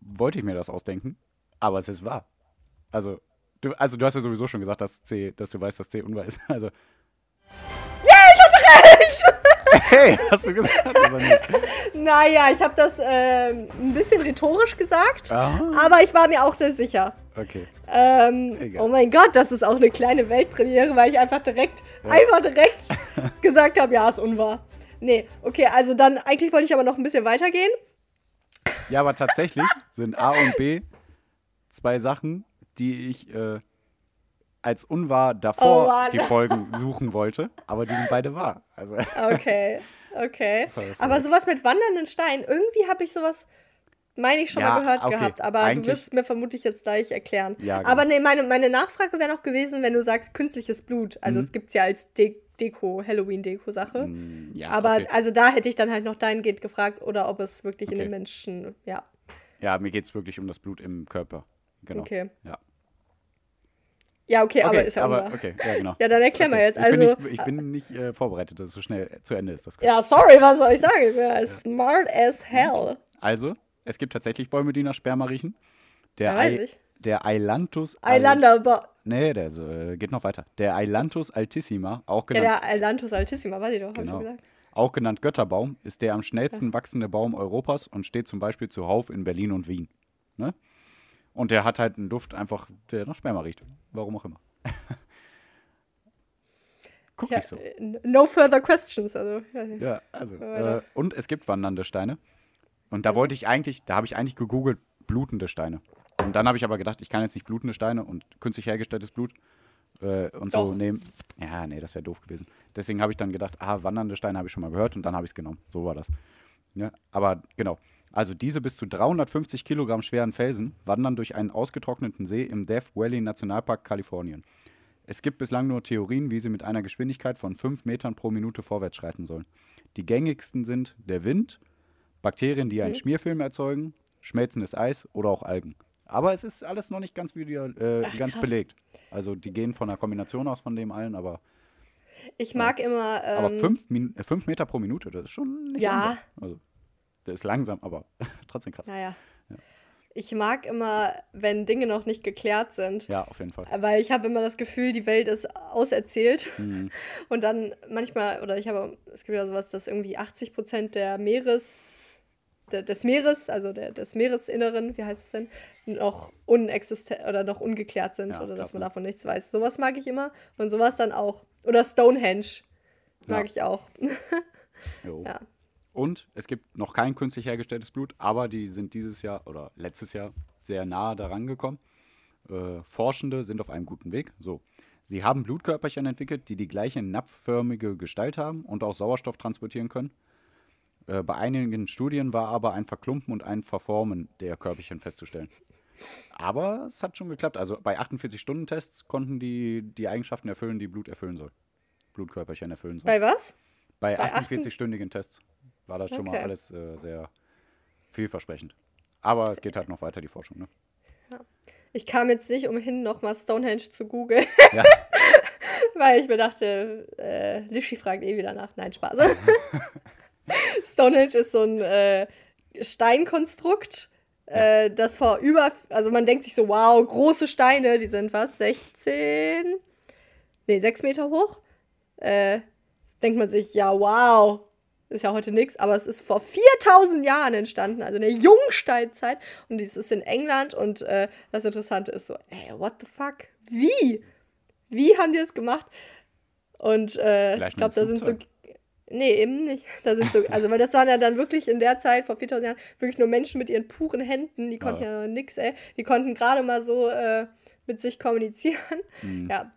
wollte ich mir das ausdenken, aber es ist wahr. Also, du, also du hast ja sowieso schon gesagt, dass C, dass du weißt, dass C unwahr ist. Also. Recht! Hey, hast du gesagt oder nicht? naja, ich habe das äh, ein bisschen rhetorisch gesagt, Aha. aber ich war mir auch sehr sicher. Okay. Ähm, oh mein Gott, das ist auch eine kleine Weltpremiere, weil ich einfach direkt, ja. einfach direkt gesagt habe, ja, ist unwahr. Nee, okay, also dann, eigentlich wollte ich aber noch ein bisschen weitergehen. Ja, aber tatsächlich sind A und B zwei Sachen, die ich äh, als unwahr davor oh die Folgen suchen wollte, aber die sind beide wahr. Also okay, okay. Aber sowas mit wandernden Steinen, irgendwie habe ich sowas, meine ich schon ja, mal gehört okay. gehabt, aber Eigentlich, du wirst es mir vermutlich jetzt gleich erklären. Ja, genau. Aber nee, meine, meine Nachfrage wäre noch gewesen, wenn du sagst künstliches Blut. Also mhm. es gibt es ja als De Deko, Halloween-Deko-Sache. Mm, ja, aber okay. also da hätte ich dann halt noch dahingehend gefragt, oder ob es wirklich okay. in den Menschen, ja. Ja, mir geht es wirklich um das Blut im Körper. Genau. Okay. Ja. Ja, okay, okay, aber ist ja aber, Okay, ja, genau. Ja, dann erklären okay. wir jetzt. Ich also, bin nicht, ich bin nicht äh, vorbereitet, dass es so schnell zu Ende ist. Das ja, sorry, was soll ich sagen? Ich ja. smart as hell. Also, es gibt tatsächlich Bäume, die nach Sperma riechen. Der, ja, weiß ich. der Ailanthus. Eilander. Nee, der äh, geht noch weiter. Der Ailanthus altissima, auch genannt. Ja, der Ailanthus altissima, weiß ich doch, genau. hab ich schon gesagt. Auch genannt Götterbaum, ist der am schnellsten wachsende Baum Europas und steht zum Beispiel zuhauf in Berlin und Wien. Ne? Und der hat halt einen Duft einfach, der nach Sperma riecht. Warum auch immer. Guck ja, nicht so. Äh, no further questions. Also, ja, also. Äh, und es gibt wandernde Steine. Und da wollte ich eigentlich, da habe ich eigentlich gegoogelt, blutende Steine. Und dann habe ich aber gedacht, ich kann jetzt nicht blutende Steine und künstlich hergestelltes Blut äh, und Doch. so nehmen. Ja, nee, das wäre doof gewesen. Deswegen habe ich dann gedacht, ah, wandernde Steine habe ich schon mal gehört und dann habe ich es genommen. So war das. Ja, aber genau. Also diese bis zu 350 Kilogramm schweren Felsen wandern durch einen ausgetrockneten See im Death Valley Nationalpark Kalifornien. Es gibt bislang nur Theorien, wie sie mit einer Geschwindigkeit von 5 Metern pro Minute vorwärts schreiten sollen. Die gängigsten sind der Wind, Bakterien, die einen. Schmierfilm erzeugen, schmelzendes Eis oder auch Algen. Aber es ist alles noch nicht ganz, wieder, äh, Ach, ganz belegt. Also die gehen von einer Kombination aus von dem allen, aber. Ich mag äh, immer. Ähm, aber fünf, Min fünf Meter pro Minute, das ist schon Ja. Also, der ist langsam, aber trotzdem krass. Naja. Ja. Ich mag immer, wenn Dinge noch nicht geklärt sind. Ja, auf jeden Fall. Weil ich habe immer das Gefühl, die Welt ist auserzählt. Mhm. Und dann manchmal, oder ich habe, es gibt ja sowas, dass irgendwie 80 Prozent der Meeres, der, des Meeres, also der, des Meeresinneren, wie heißt es denn, noch unexistent oder noch ungeklärt sind ja, oder dass man davon nichts weiß. Sowas mag ich immer. Und sowas dann auch. Oder Stonehenge mag ja. ich auch. jo. Ja. Und es gibt noch kein künstlich hergestelltes Blut, aber die sind dieses Jahr oder letztes Jahr sehr nahe daran gekommen. Äh, Forschende sind auf einem guten Weg. So. Sie haben Blutkörperchen entwickelt, die die gleiche napfförmige Gestalt haben und auch Sauerstoff transportieren können. Äh, bei einigen Studien war aber ein Verklumpen und ein Verformen der Körperchen festzustellen. Aber es hat schon geklappt. Also bei 48-Stunden-Tests konnten die die Eigenschaften erfüllen, die Blut erfüllen soll. Blutkörperchen erfüllen soll. Bei was? Bei, bei 48-stündigen Tests war das okay. schon mal alles äh, sehr vielversprechend. Aber es geht halt noch weiter, die Forschung. Ne? Ja. Ich kam jetzt nicht umhin, nochmal Stonehenge zu googeln. Ja. Weil ich mir dachte, äh, Lischi fragt eh wieder nach. Nein, Spaß. Stonehenge ist so ein äh, Steinkonstrukt, ja. äh, das vor über, also man denkt sich so, wow, große Steine, die sind was, 16, nee, 6 Meter hoch. Äh, denkt man sich, ja, wow, ist ja heute nichts, aber es ist vor 4000 Jahren entstanden, also in der Jungsteinzeit. Und dies ist in England und äh, das Interessante ist so, ey, what the fuck? Wie? Wie haben die das gemacht? Und äh, ich glaube, da sind so. Nee, eben nicht. Da sind so, also, weil das waren ja dann wirklich in der Zeit, vor 4000 Jahren, wirklich nur Menschen mit ihren puren Händen. Die konnten ja, ja nix, ey. Die konnten gerade mal so äh, mit sich kommunizieren. Mhm. Ja.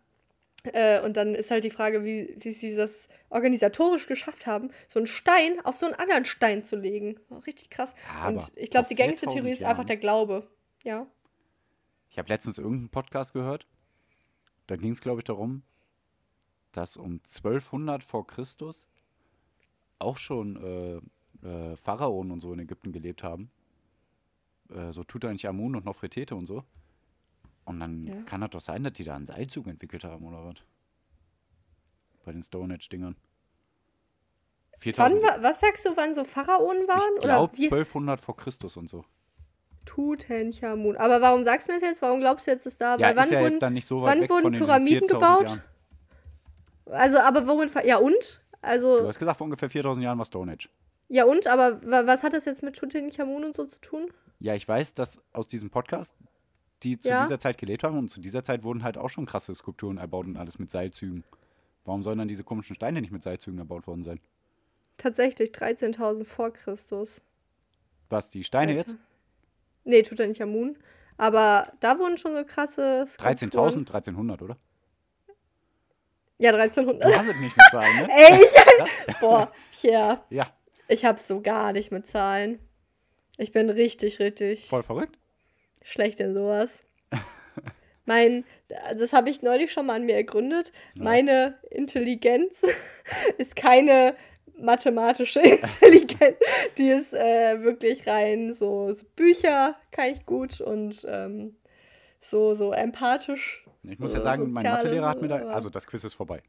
Äh, und dann ist halt die Frage, wie, wie sie das organisatorisch geschafft haben, so einen Stein auf so einen anderen Stein zu legen. Richtig krass. Ja, und ich glaube, die gängigste Theorie ist einfach der Glaube. Ja. Ich habe letztens irgendeinen Podcast gehört. Da ging es, glaube ich, darum, dass um 1200 vor Christus auch schon äh, äh, Pharaonen und so in Ägypten gelebt haben. Äh, so Tutanchamun und Nofretete und so. Und dann ja. kann das doch sein, dass die da einen Seilzug entwickelt haben, oder was? Bei den Stonehenge-Dingern. was sagst du, wann so Pharaonen waren? Ich glaube 1200 vor Christus und so. Tutanchamun. Aber warum sagst du mir das jetzt? Warum glaubst du jetzt, dass da? Ja, Weil wann ja wurden, dann so wann wurden Pyramiden gebaut? Jahren. Also, aber worin. Ja, und? Also, du hast gesagt, vor ungefähr 4000 Jahren war Stonehenge. Ja, und? Aber was hat das jetzt mit Tutanchamun und so zu tun? Ja, ich weiß, dass aus diesem Podcast, die zu ja. dieser Zeit gelebt haben, und zu dieser Zeit wurden halt auch schon krasse Skulpturen erbaut und alles mit Seilzügen. Warum sollen dann diese komischen Steine nicht mit Seilzügen erbaut worden sein? Tatsächlich 13.000 vor Christus. Was, die Steine Alter. jetzt? Nee, Tutanchamun. Aber da wurden schon so krasse 13.000, 1300, oder? Ja, 1300. Du hast es nicht mit Zahlen, ne? Ey, ich, boah, ja. Ja. Ich hab's so gar nicht mit Zahlen. Ich bin richtig, richtig. Voll verrückt. Schlecht in sowas. mein, das habe ich neulich schon mal an mir ergründet. Ja. Meine Intelligenz ist keine mathematische Intelligenz. Die ist äh, wirklich rein so, so, Bücher kann ich gut und ähm, so, so empathisch ich muss ja sagen, mein Mathelehrer hat mir da. Also, das Quiz ist vorbei.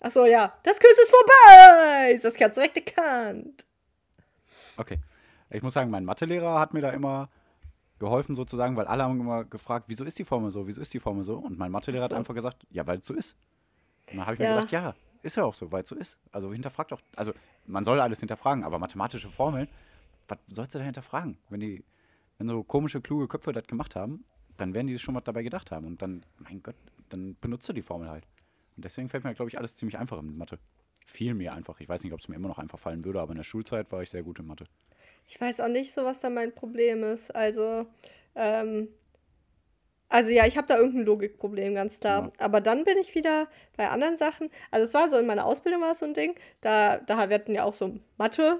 Achso, ja. Das Quiz ist vorbei! Ist das ganz direkt erkannt. Okay. Ich muss sagen, mein Mathelehrer hat mir da immer geholfen, sozusagen, weil alle haben immer gefragt, wieso ist die Formel so, wieso ist die Formel so? Und mein Mathelehrer so. hat einfach gesagt, ja, weil es so ist. Und dann habe ich ja. mir gedacht, ja, ist ja auch so, weil es so ist. Also hinterfragt doch, also man soll alles hinterfragen, aber mathematische Formeln, was sollst du da hinterfragen? Wenn die, wenn so komische, kluge Köpfe das gemacht haben, dann werden die schon was dabei gedacht haben. Und dann, mein Gott, dann benutzt du die Formel halt. Und deswegen fällt mir, glaube ich, alles ziemlich einfach in Mathe. Viel mehr einfach. Ich weiß nicht, ob es mir immer noch einfach fallen würde, aber in der Schulzeit war ich sehr gut in Mathe. Ich weiß auch nicht so, was da mein Problem ist. Also, ähm, also ja, ich habe da irgendein Logikproblem, ganz klar. Ja. Aber dann bin ich wieder bei anderen Sachen. Also es war so, in meiner Ausbildung war es so ein Ding. Da, da wir hatten ja auch so Mathe.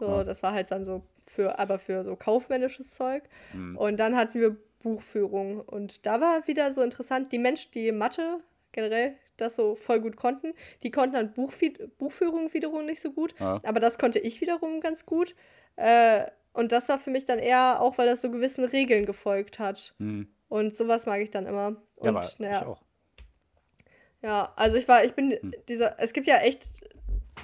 So, ja. Das war halt dann so für, aber für so kaufmännisches Zeug. Mhm. Und dann hatten wir Buchführung. Und da war wieder so interessant, die Menschen, die Mathe generell das so voll gut konnten, die konnten dann Buchfi Buchführung wiederum nicht so gut. Ja. Aber das konnte ich wiederum ganz gut. Äh, und das war für mich dann eher auch, weil das so gewissen Regeln gefolgt hat. Mhm. Und sowas mag ich dann immer. Und, ja, naja, ich auch. Ja, also ich war, ich bin hm. dieser, es gibt ja echt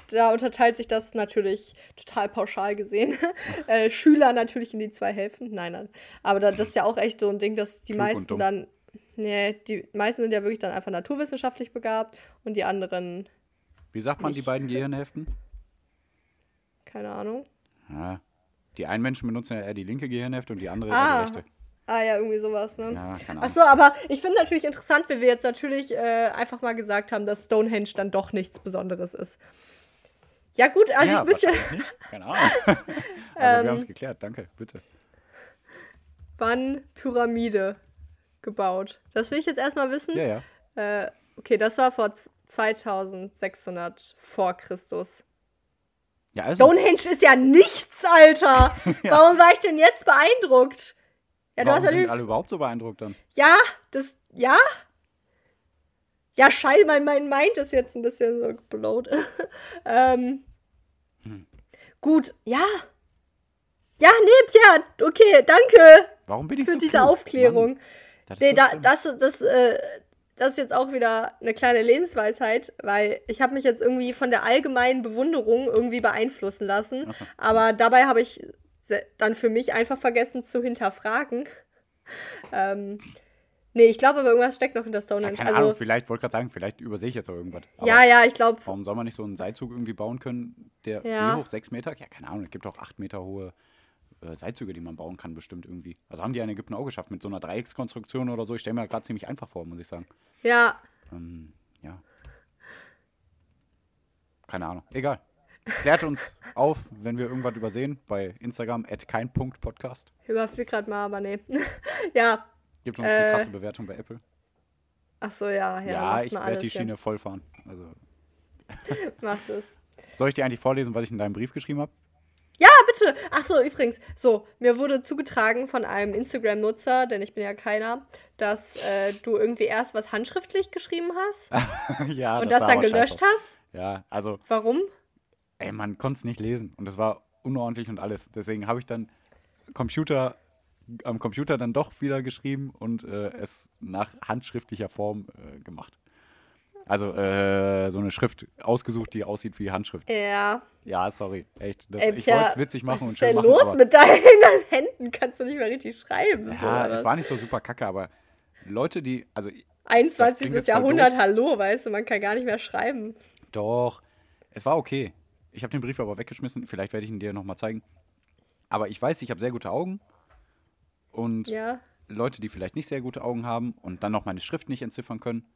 da unterteilt sich das natürlich total pauschal gesehen. äh, Schüler natürlich in die zwei Hälften. Nein, nein. Aber da, das ist ja auch echt so ein Ding, dass die Klug meisten dann. Nee, die meisten sind ja wirklich dann einfach naturwissenschaftlich begabt und die anderen. Wie sagt man nicht. die beiden Gehirnhälften? Keine Ahnung. Ja. Die einen Menschen benutzen ja eher die linke Gehirnhälfte und die andere ah. die rechte. Ah ja, irgendwie sowas, ne? Ja, keine Ahnung. Achso, aber ich finde natürlich interessant, wie wir jetzt natürlich äh, einfach mal gesagt haben, dass Stonehenge dann doch nichts Besonderes ist. Ja, gut, also ja, ich müsste. Keine Ahnung. also, wir haben es geklärt, danke, bitte. Wann Pyramide gebaut? Das will ich jetzt erstmal wissen. Ja, ja. Äh, okay, das war vor 2600 vor Christus. Ja, also. Stonehenge ist ja nichts, Alter. ja. Warum war ich denn jetzt beeindruckt? Ja, Warum du hast sind alle überhaupt so beeindruckt dann? Ja, das, ja, ja, scheiße, mein, mein Mind ist jetzt ein bisschen so geblowt. ähm, hm. Gut, ja. Ja, nee, Pierre, okay, danke. Warum bin ich für so diese klug? Aufklärung. Das, nee, da, das, das, äh, das ist jetzt auch wieder eine kleine Lebensweisheit, weil ich habe mich jetzt irgendwie von der allgemeinen Bewunderung irgendwie beeinflussen lassen. So. Aber dabei habe ich dann für mich einfach vergessen zu hinterfragen. ähm, Nee, ich glaube aber irgendwas steckt noch hinter Stonehenge. Ja, keine also, Ahnung, vielleicht, wollte gerade sagen, vielleicht übersehe ich jetzt auch irgendwas. Aber ja, ja, ich glaube. Warum soll man nicht so einen Seilzug irgendwie bauen können, der ja. wie hoch? Sechs Meter? Ja, keine Ahnung, es gibt auch acht Meter hohe äh, Seilzüge, die man bauen kann, bestimmt irgendwie. Also haben die in Ägypten auch geschafft mit so einer Dreieckskonstruktion oder so. Ich stelle mir gerade ziemlich einfach vor, muss ich sagen. Ja. Ähm, ja. Keine Ahnung. Egal. klärt uns auf, wenn wir irgendwas übersehen, bei Instagram, at kein.podcast. Überflieg gerade mal, aber nee. ja. Gibt uns äh, eine krasse Bewertung bei Apple. Ach so, ja. Ja, ja ich werde die Schiene ja. voll fahren. Also. Macht es. Soll ich dir eigentlich vorlesen, was ich in deinem Brief geschrieben habe? Ja, bitte. Ach so, übrigens. So, mir wurde zugetragen von einem Instagram-Nutzer, denn ich bin ja keiner, dass äh, du irgendwie erst was handschriftlich geschrieben hast. ja, Und das, das dann gelöscht scheiße. hast. Ja, also. Warum? Ey, man konnte es nicht lesen. Und das war unordentlich und alles. Deswegen habe ich dann Computer am Computer dann doch wieder geschrieben und äh, es nach handschriftlicher Form äh, gemacht. Also äh, so eine Schrift ausgesucht, die aussieht wie Handschrift. Ja. Ja, sorry. Echt. Das, Ey, ich wollte es witzig machen und schön machen. Was ist denn los mit deinen Händen? Kannst du nicht mehr richtig schreiben? Ja, es war nicht so super kacke, aber Leute, die. Also, 21. Jahrhundert, hallo, weißt du, man kann gar nicht mehr schreiben. Doch. Es war okay. Ich habe den Brief aber weggeschmissen. Vielleicht werde ich ihn dir nochmal zeigen. Aber ich weiß, ich habe sehr gute Augen. Und ja. Leute, die vielleicht nicht sehr gute Augen haben und dann noch meine Schrift nicht entziffern können,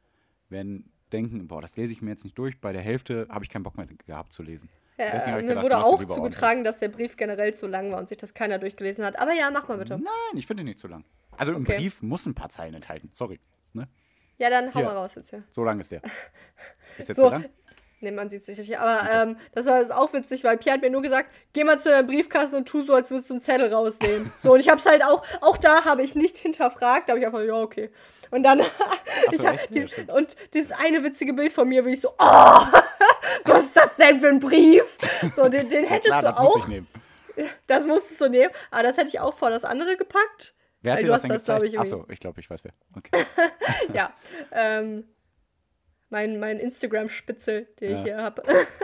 werden denken, boah, das lese ich mir jetzt nicht durch. Bei der Hälfte habe ich keinen Bock mehr gehabt zu lesen. Ja, mir gedacht, wurde auch zugetragen, dass der Brief generell zu lang war und sich das keiner durchgelesen hat. Aber ja, mach mal bitte. Nein, ich finde ihn nicht zu lang. Also okay. ein Brief muss ein paar Zeilen enthalten. Sorry. Ne? Ja, dann hau Hier. mal raus jetzt hier. So lang ist der. Ist jetzt so, zu lang? Nee, man sieht es nicht richtig. Aber ähm, das war jetzt auch witzig, weil Pierre hat mir nur gesagt, geh mal zu deinem Briefkasten und tu so, als würdest du einen Zettel rausnehmen. so, und ich hab's halt auch, auch da habe ich nicht hinterfragt, da habe ich einfach, ja, okay. Und dann, ich hab, die, ja, und dieses eine witzige Bild von mir, wie ich so, oh, was ist das denn für ein Brief? So, den, den hättest ja, klar, du auch. Ich. Das musstest du nehmen, aber das hätte ich auch vor das andere gepackt. Wer hat dir das denn das, gezeigt? Achso, ich glaube, ich weiß wer. Okay. ja, ähm, mein, mein Instagram-Spitzel, den ja. ich hier habe.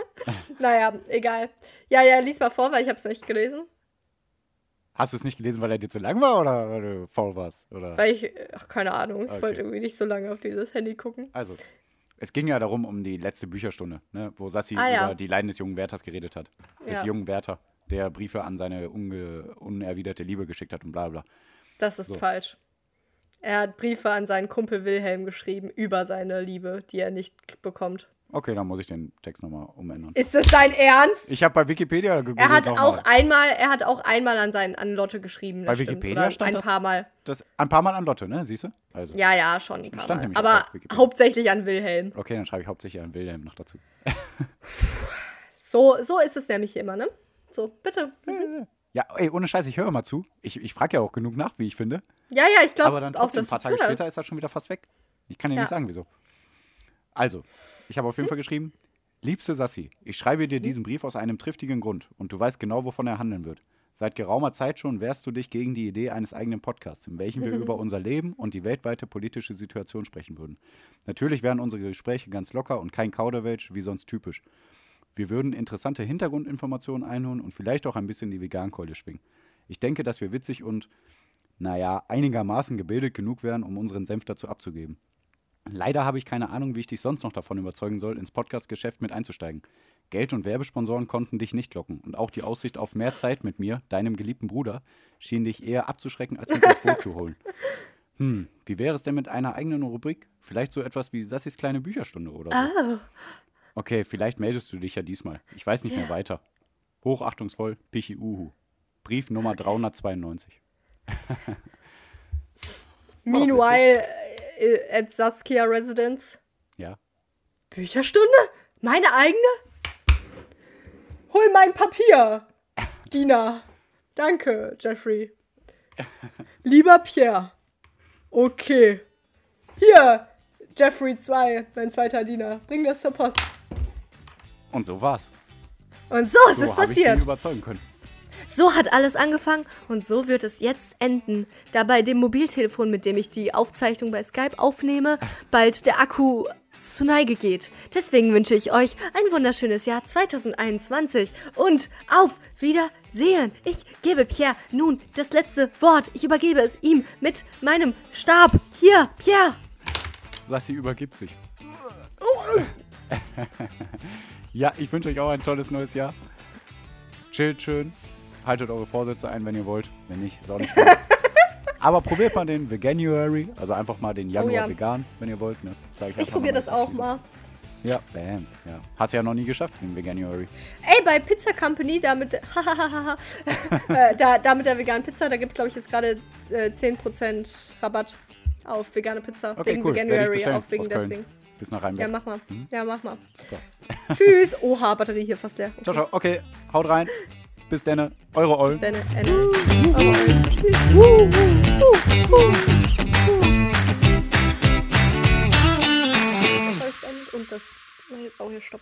naja, egal. Ja, ja, lies mal vor, weil ich habe es nicht gelesen. Hast du es nicht gelesen, weil er dir zu lang war oder weil du faul warst? Oder? Weil ich, ach, keine Ahnung, ich okay. wollte irgendwie nicht so lange auf dieses Handy gucken. Also, es ging ja darum, um die letzte Bücherstunde, ne, wo Sassi ah, ja. über die Leiden des jungen Werthers geredet hat. Des ja. jungen Werther, der Briefe an seine unerwiderte Liebe geschickt hat und bla bla. Das ist so. falsch. Er hat Briefe an seinen Kumpel Wilhelm geschrieben über seine Liebe, die er nicht bekommt. Okay, dann muss ich den Text nochmal umändern. Ist das dein Ernst? Ich habe bei Wikipedia gegoogelt. Er hat auch mal. einmal, er hat auch einmal an seinen an Lotte geschrieben. Bei Wikipedia Oder stand ein das, paar Mal. Das ein paar Mal an Lotte, ne? Siehst du? Also. Ja, ja, schon ein paar Mal. Aber hauptsächlich an Wilhelm. Okay, dann schreibe ich hauptsächlich an Wilhelm noch dazu. so, so ist es nämlich immer, ne? So, bitte. Mhm. Ja, ey, ohne Scheiß, ich höre mal zu. Ich, ich frage ja auch genug nach, wie ich finde. Ja, ja, ich glaube Aber dann trotzdem, ein paar Tage später ist das schon wieder fast weg. Ich kann dir ja. nicht sagen, wieso. Also, ich habe auf jeden hm? Fall geschrieben, liebste Sassi, ich schreibe dir hm? diesen Brief aus einem triftigen Grund und du weißt genau, wovon er handeln wird. Seit geraumer Zeit schon wehrst du dich gegen die Idee eines eigenen Podcasts, in welchem wir über unser Leben und die weltweite politische Situation sprechen würden. Natürlich wären unsere Gespräche ganz locker und kein Kauderwelsch, wie sonst typisch. Wir würden interessante Hintergrundinformationen einholen und vielleicht auch ein bisschen die Vegankeule schwingen. Ich denke, dass wir witzig und, naja, einigermaßen gebildet genug wären, um unseren Senf dazu abzugeben. Leider habe ich keine Ahnung, wie ich dich sonst noch davon überzeugen soll, ins Podcast-Geschäft mit einzusteigen. Geld und Werbesponsoren konnten dich nicht locken und auch die Aussicht auf mehr Zeit mit mir, deinem geliebten Bruder, schien dich eher abzuschrecken, als mit ins Boot zu holen. Hm, wie wäre es denn mit einer eigenen Rubrik? Vielleicht so etwas wie Sassis kleine Bücherstunde oder so. Oh. Okay, vielleicht meldest du dich ja diesmal. Ich weiß nicht mehr weiter. Hochachtungsvoll, Pichi Uhu. Brief Nummer 392. Meanwhile, äh, at Saskia Residence. Ja. Bücherstunde? Meine eigene? Hol mein Papier, Dina. Danke, Jeffrey. Lieber Pierre. Okay. Hier, Jeffrey 2, mein zweiter Diener. Bring das zur Post. Und so war's. Und so ist so es passiert. Ich ihn überzeugen können. So hat alles angefangen und so wird es jetzt enden. Da bei dem Mobiltelefon, mit dem ich die Aufzeichnung bei Skype aufnehme, bald der Akku zu Neige geht. Deswegen wünsche ich euch ein wunderschönes Jahr 2021 und auf Wiedersehen. Ich gebe Pierre nun das letzte Wort. Ich übergebe es ihm mit meinem Stab. Hier, Pierre. Sassi übergibt sich. Oh. Ja, ich wünsche euch auch ein tolles neues Jahr. Chillt schön. Haltet eure Vorsätze ein, wenn ihr wollt. Wenn nicht, ist auch nicht schlimm. Aber probiert mal den Veganuary, also einfach mal den Januar oh ja. vegan, wenn ihr wollt. Ne? ich, ich probiere das auch mal. Ja, Bams, ja. Hast du ja noch nie geschafft in Veganuary. Ey, bei Pizza Company, damit, äh, da, da mit der veganen Pizza, da gibt es, glaube ich, jetzt gerade äh, 10% Rabatt auf vegane Pizza. Okay, wegen cool. Veganuary, auch wegen deswegen. Bis nach Rheinberg. Ja, mach mal. Mhm. Ja, mach mal. Super. Tschüss. Oha, Batterie hier fast leer. Okay. Ciao, ciao. Okay, haut rein. Bis denne. Eure Eulen. Bis denne. Ende. Eure Eulen. Tschüss. Uh, uh, uh, und das. Oh, hier, stopp.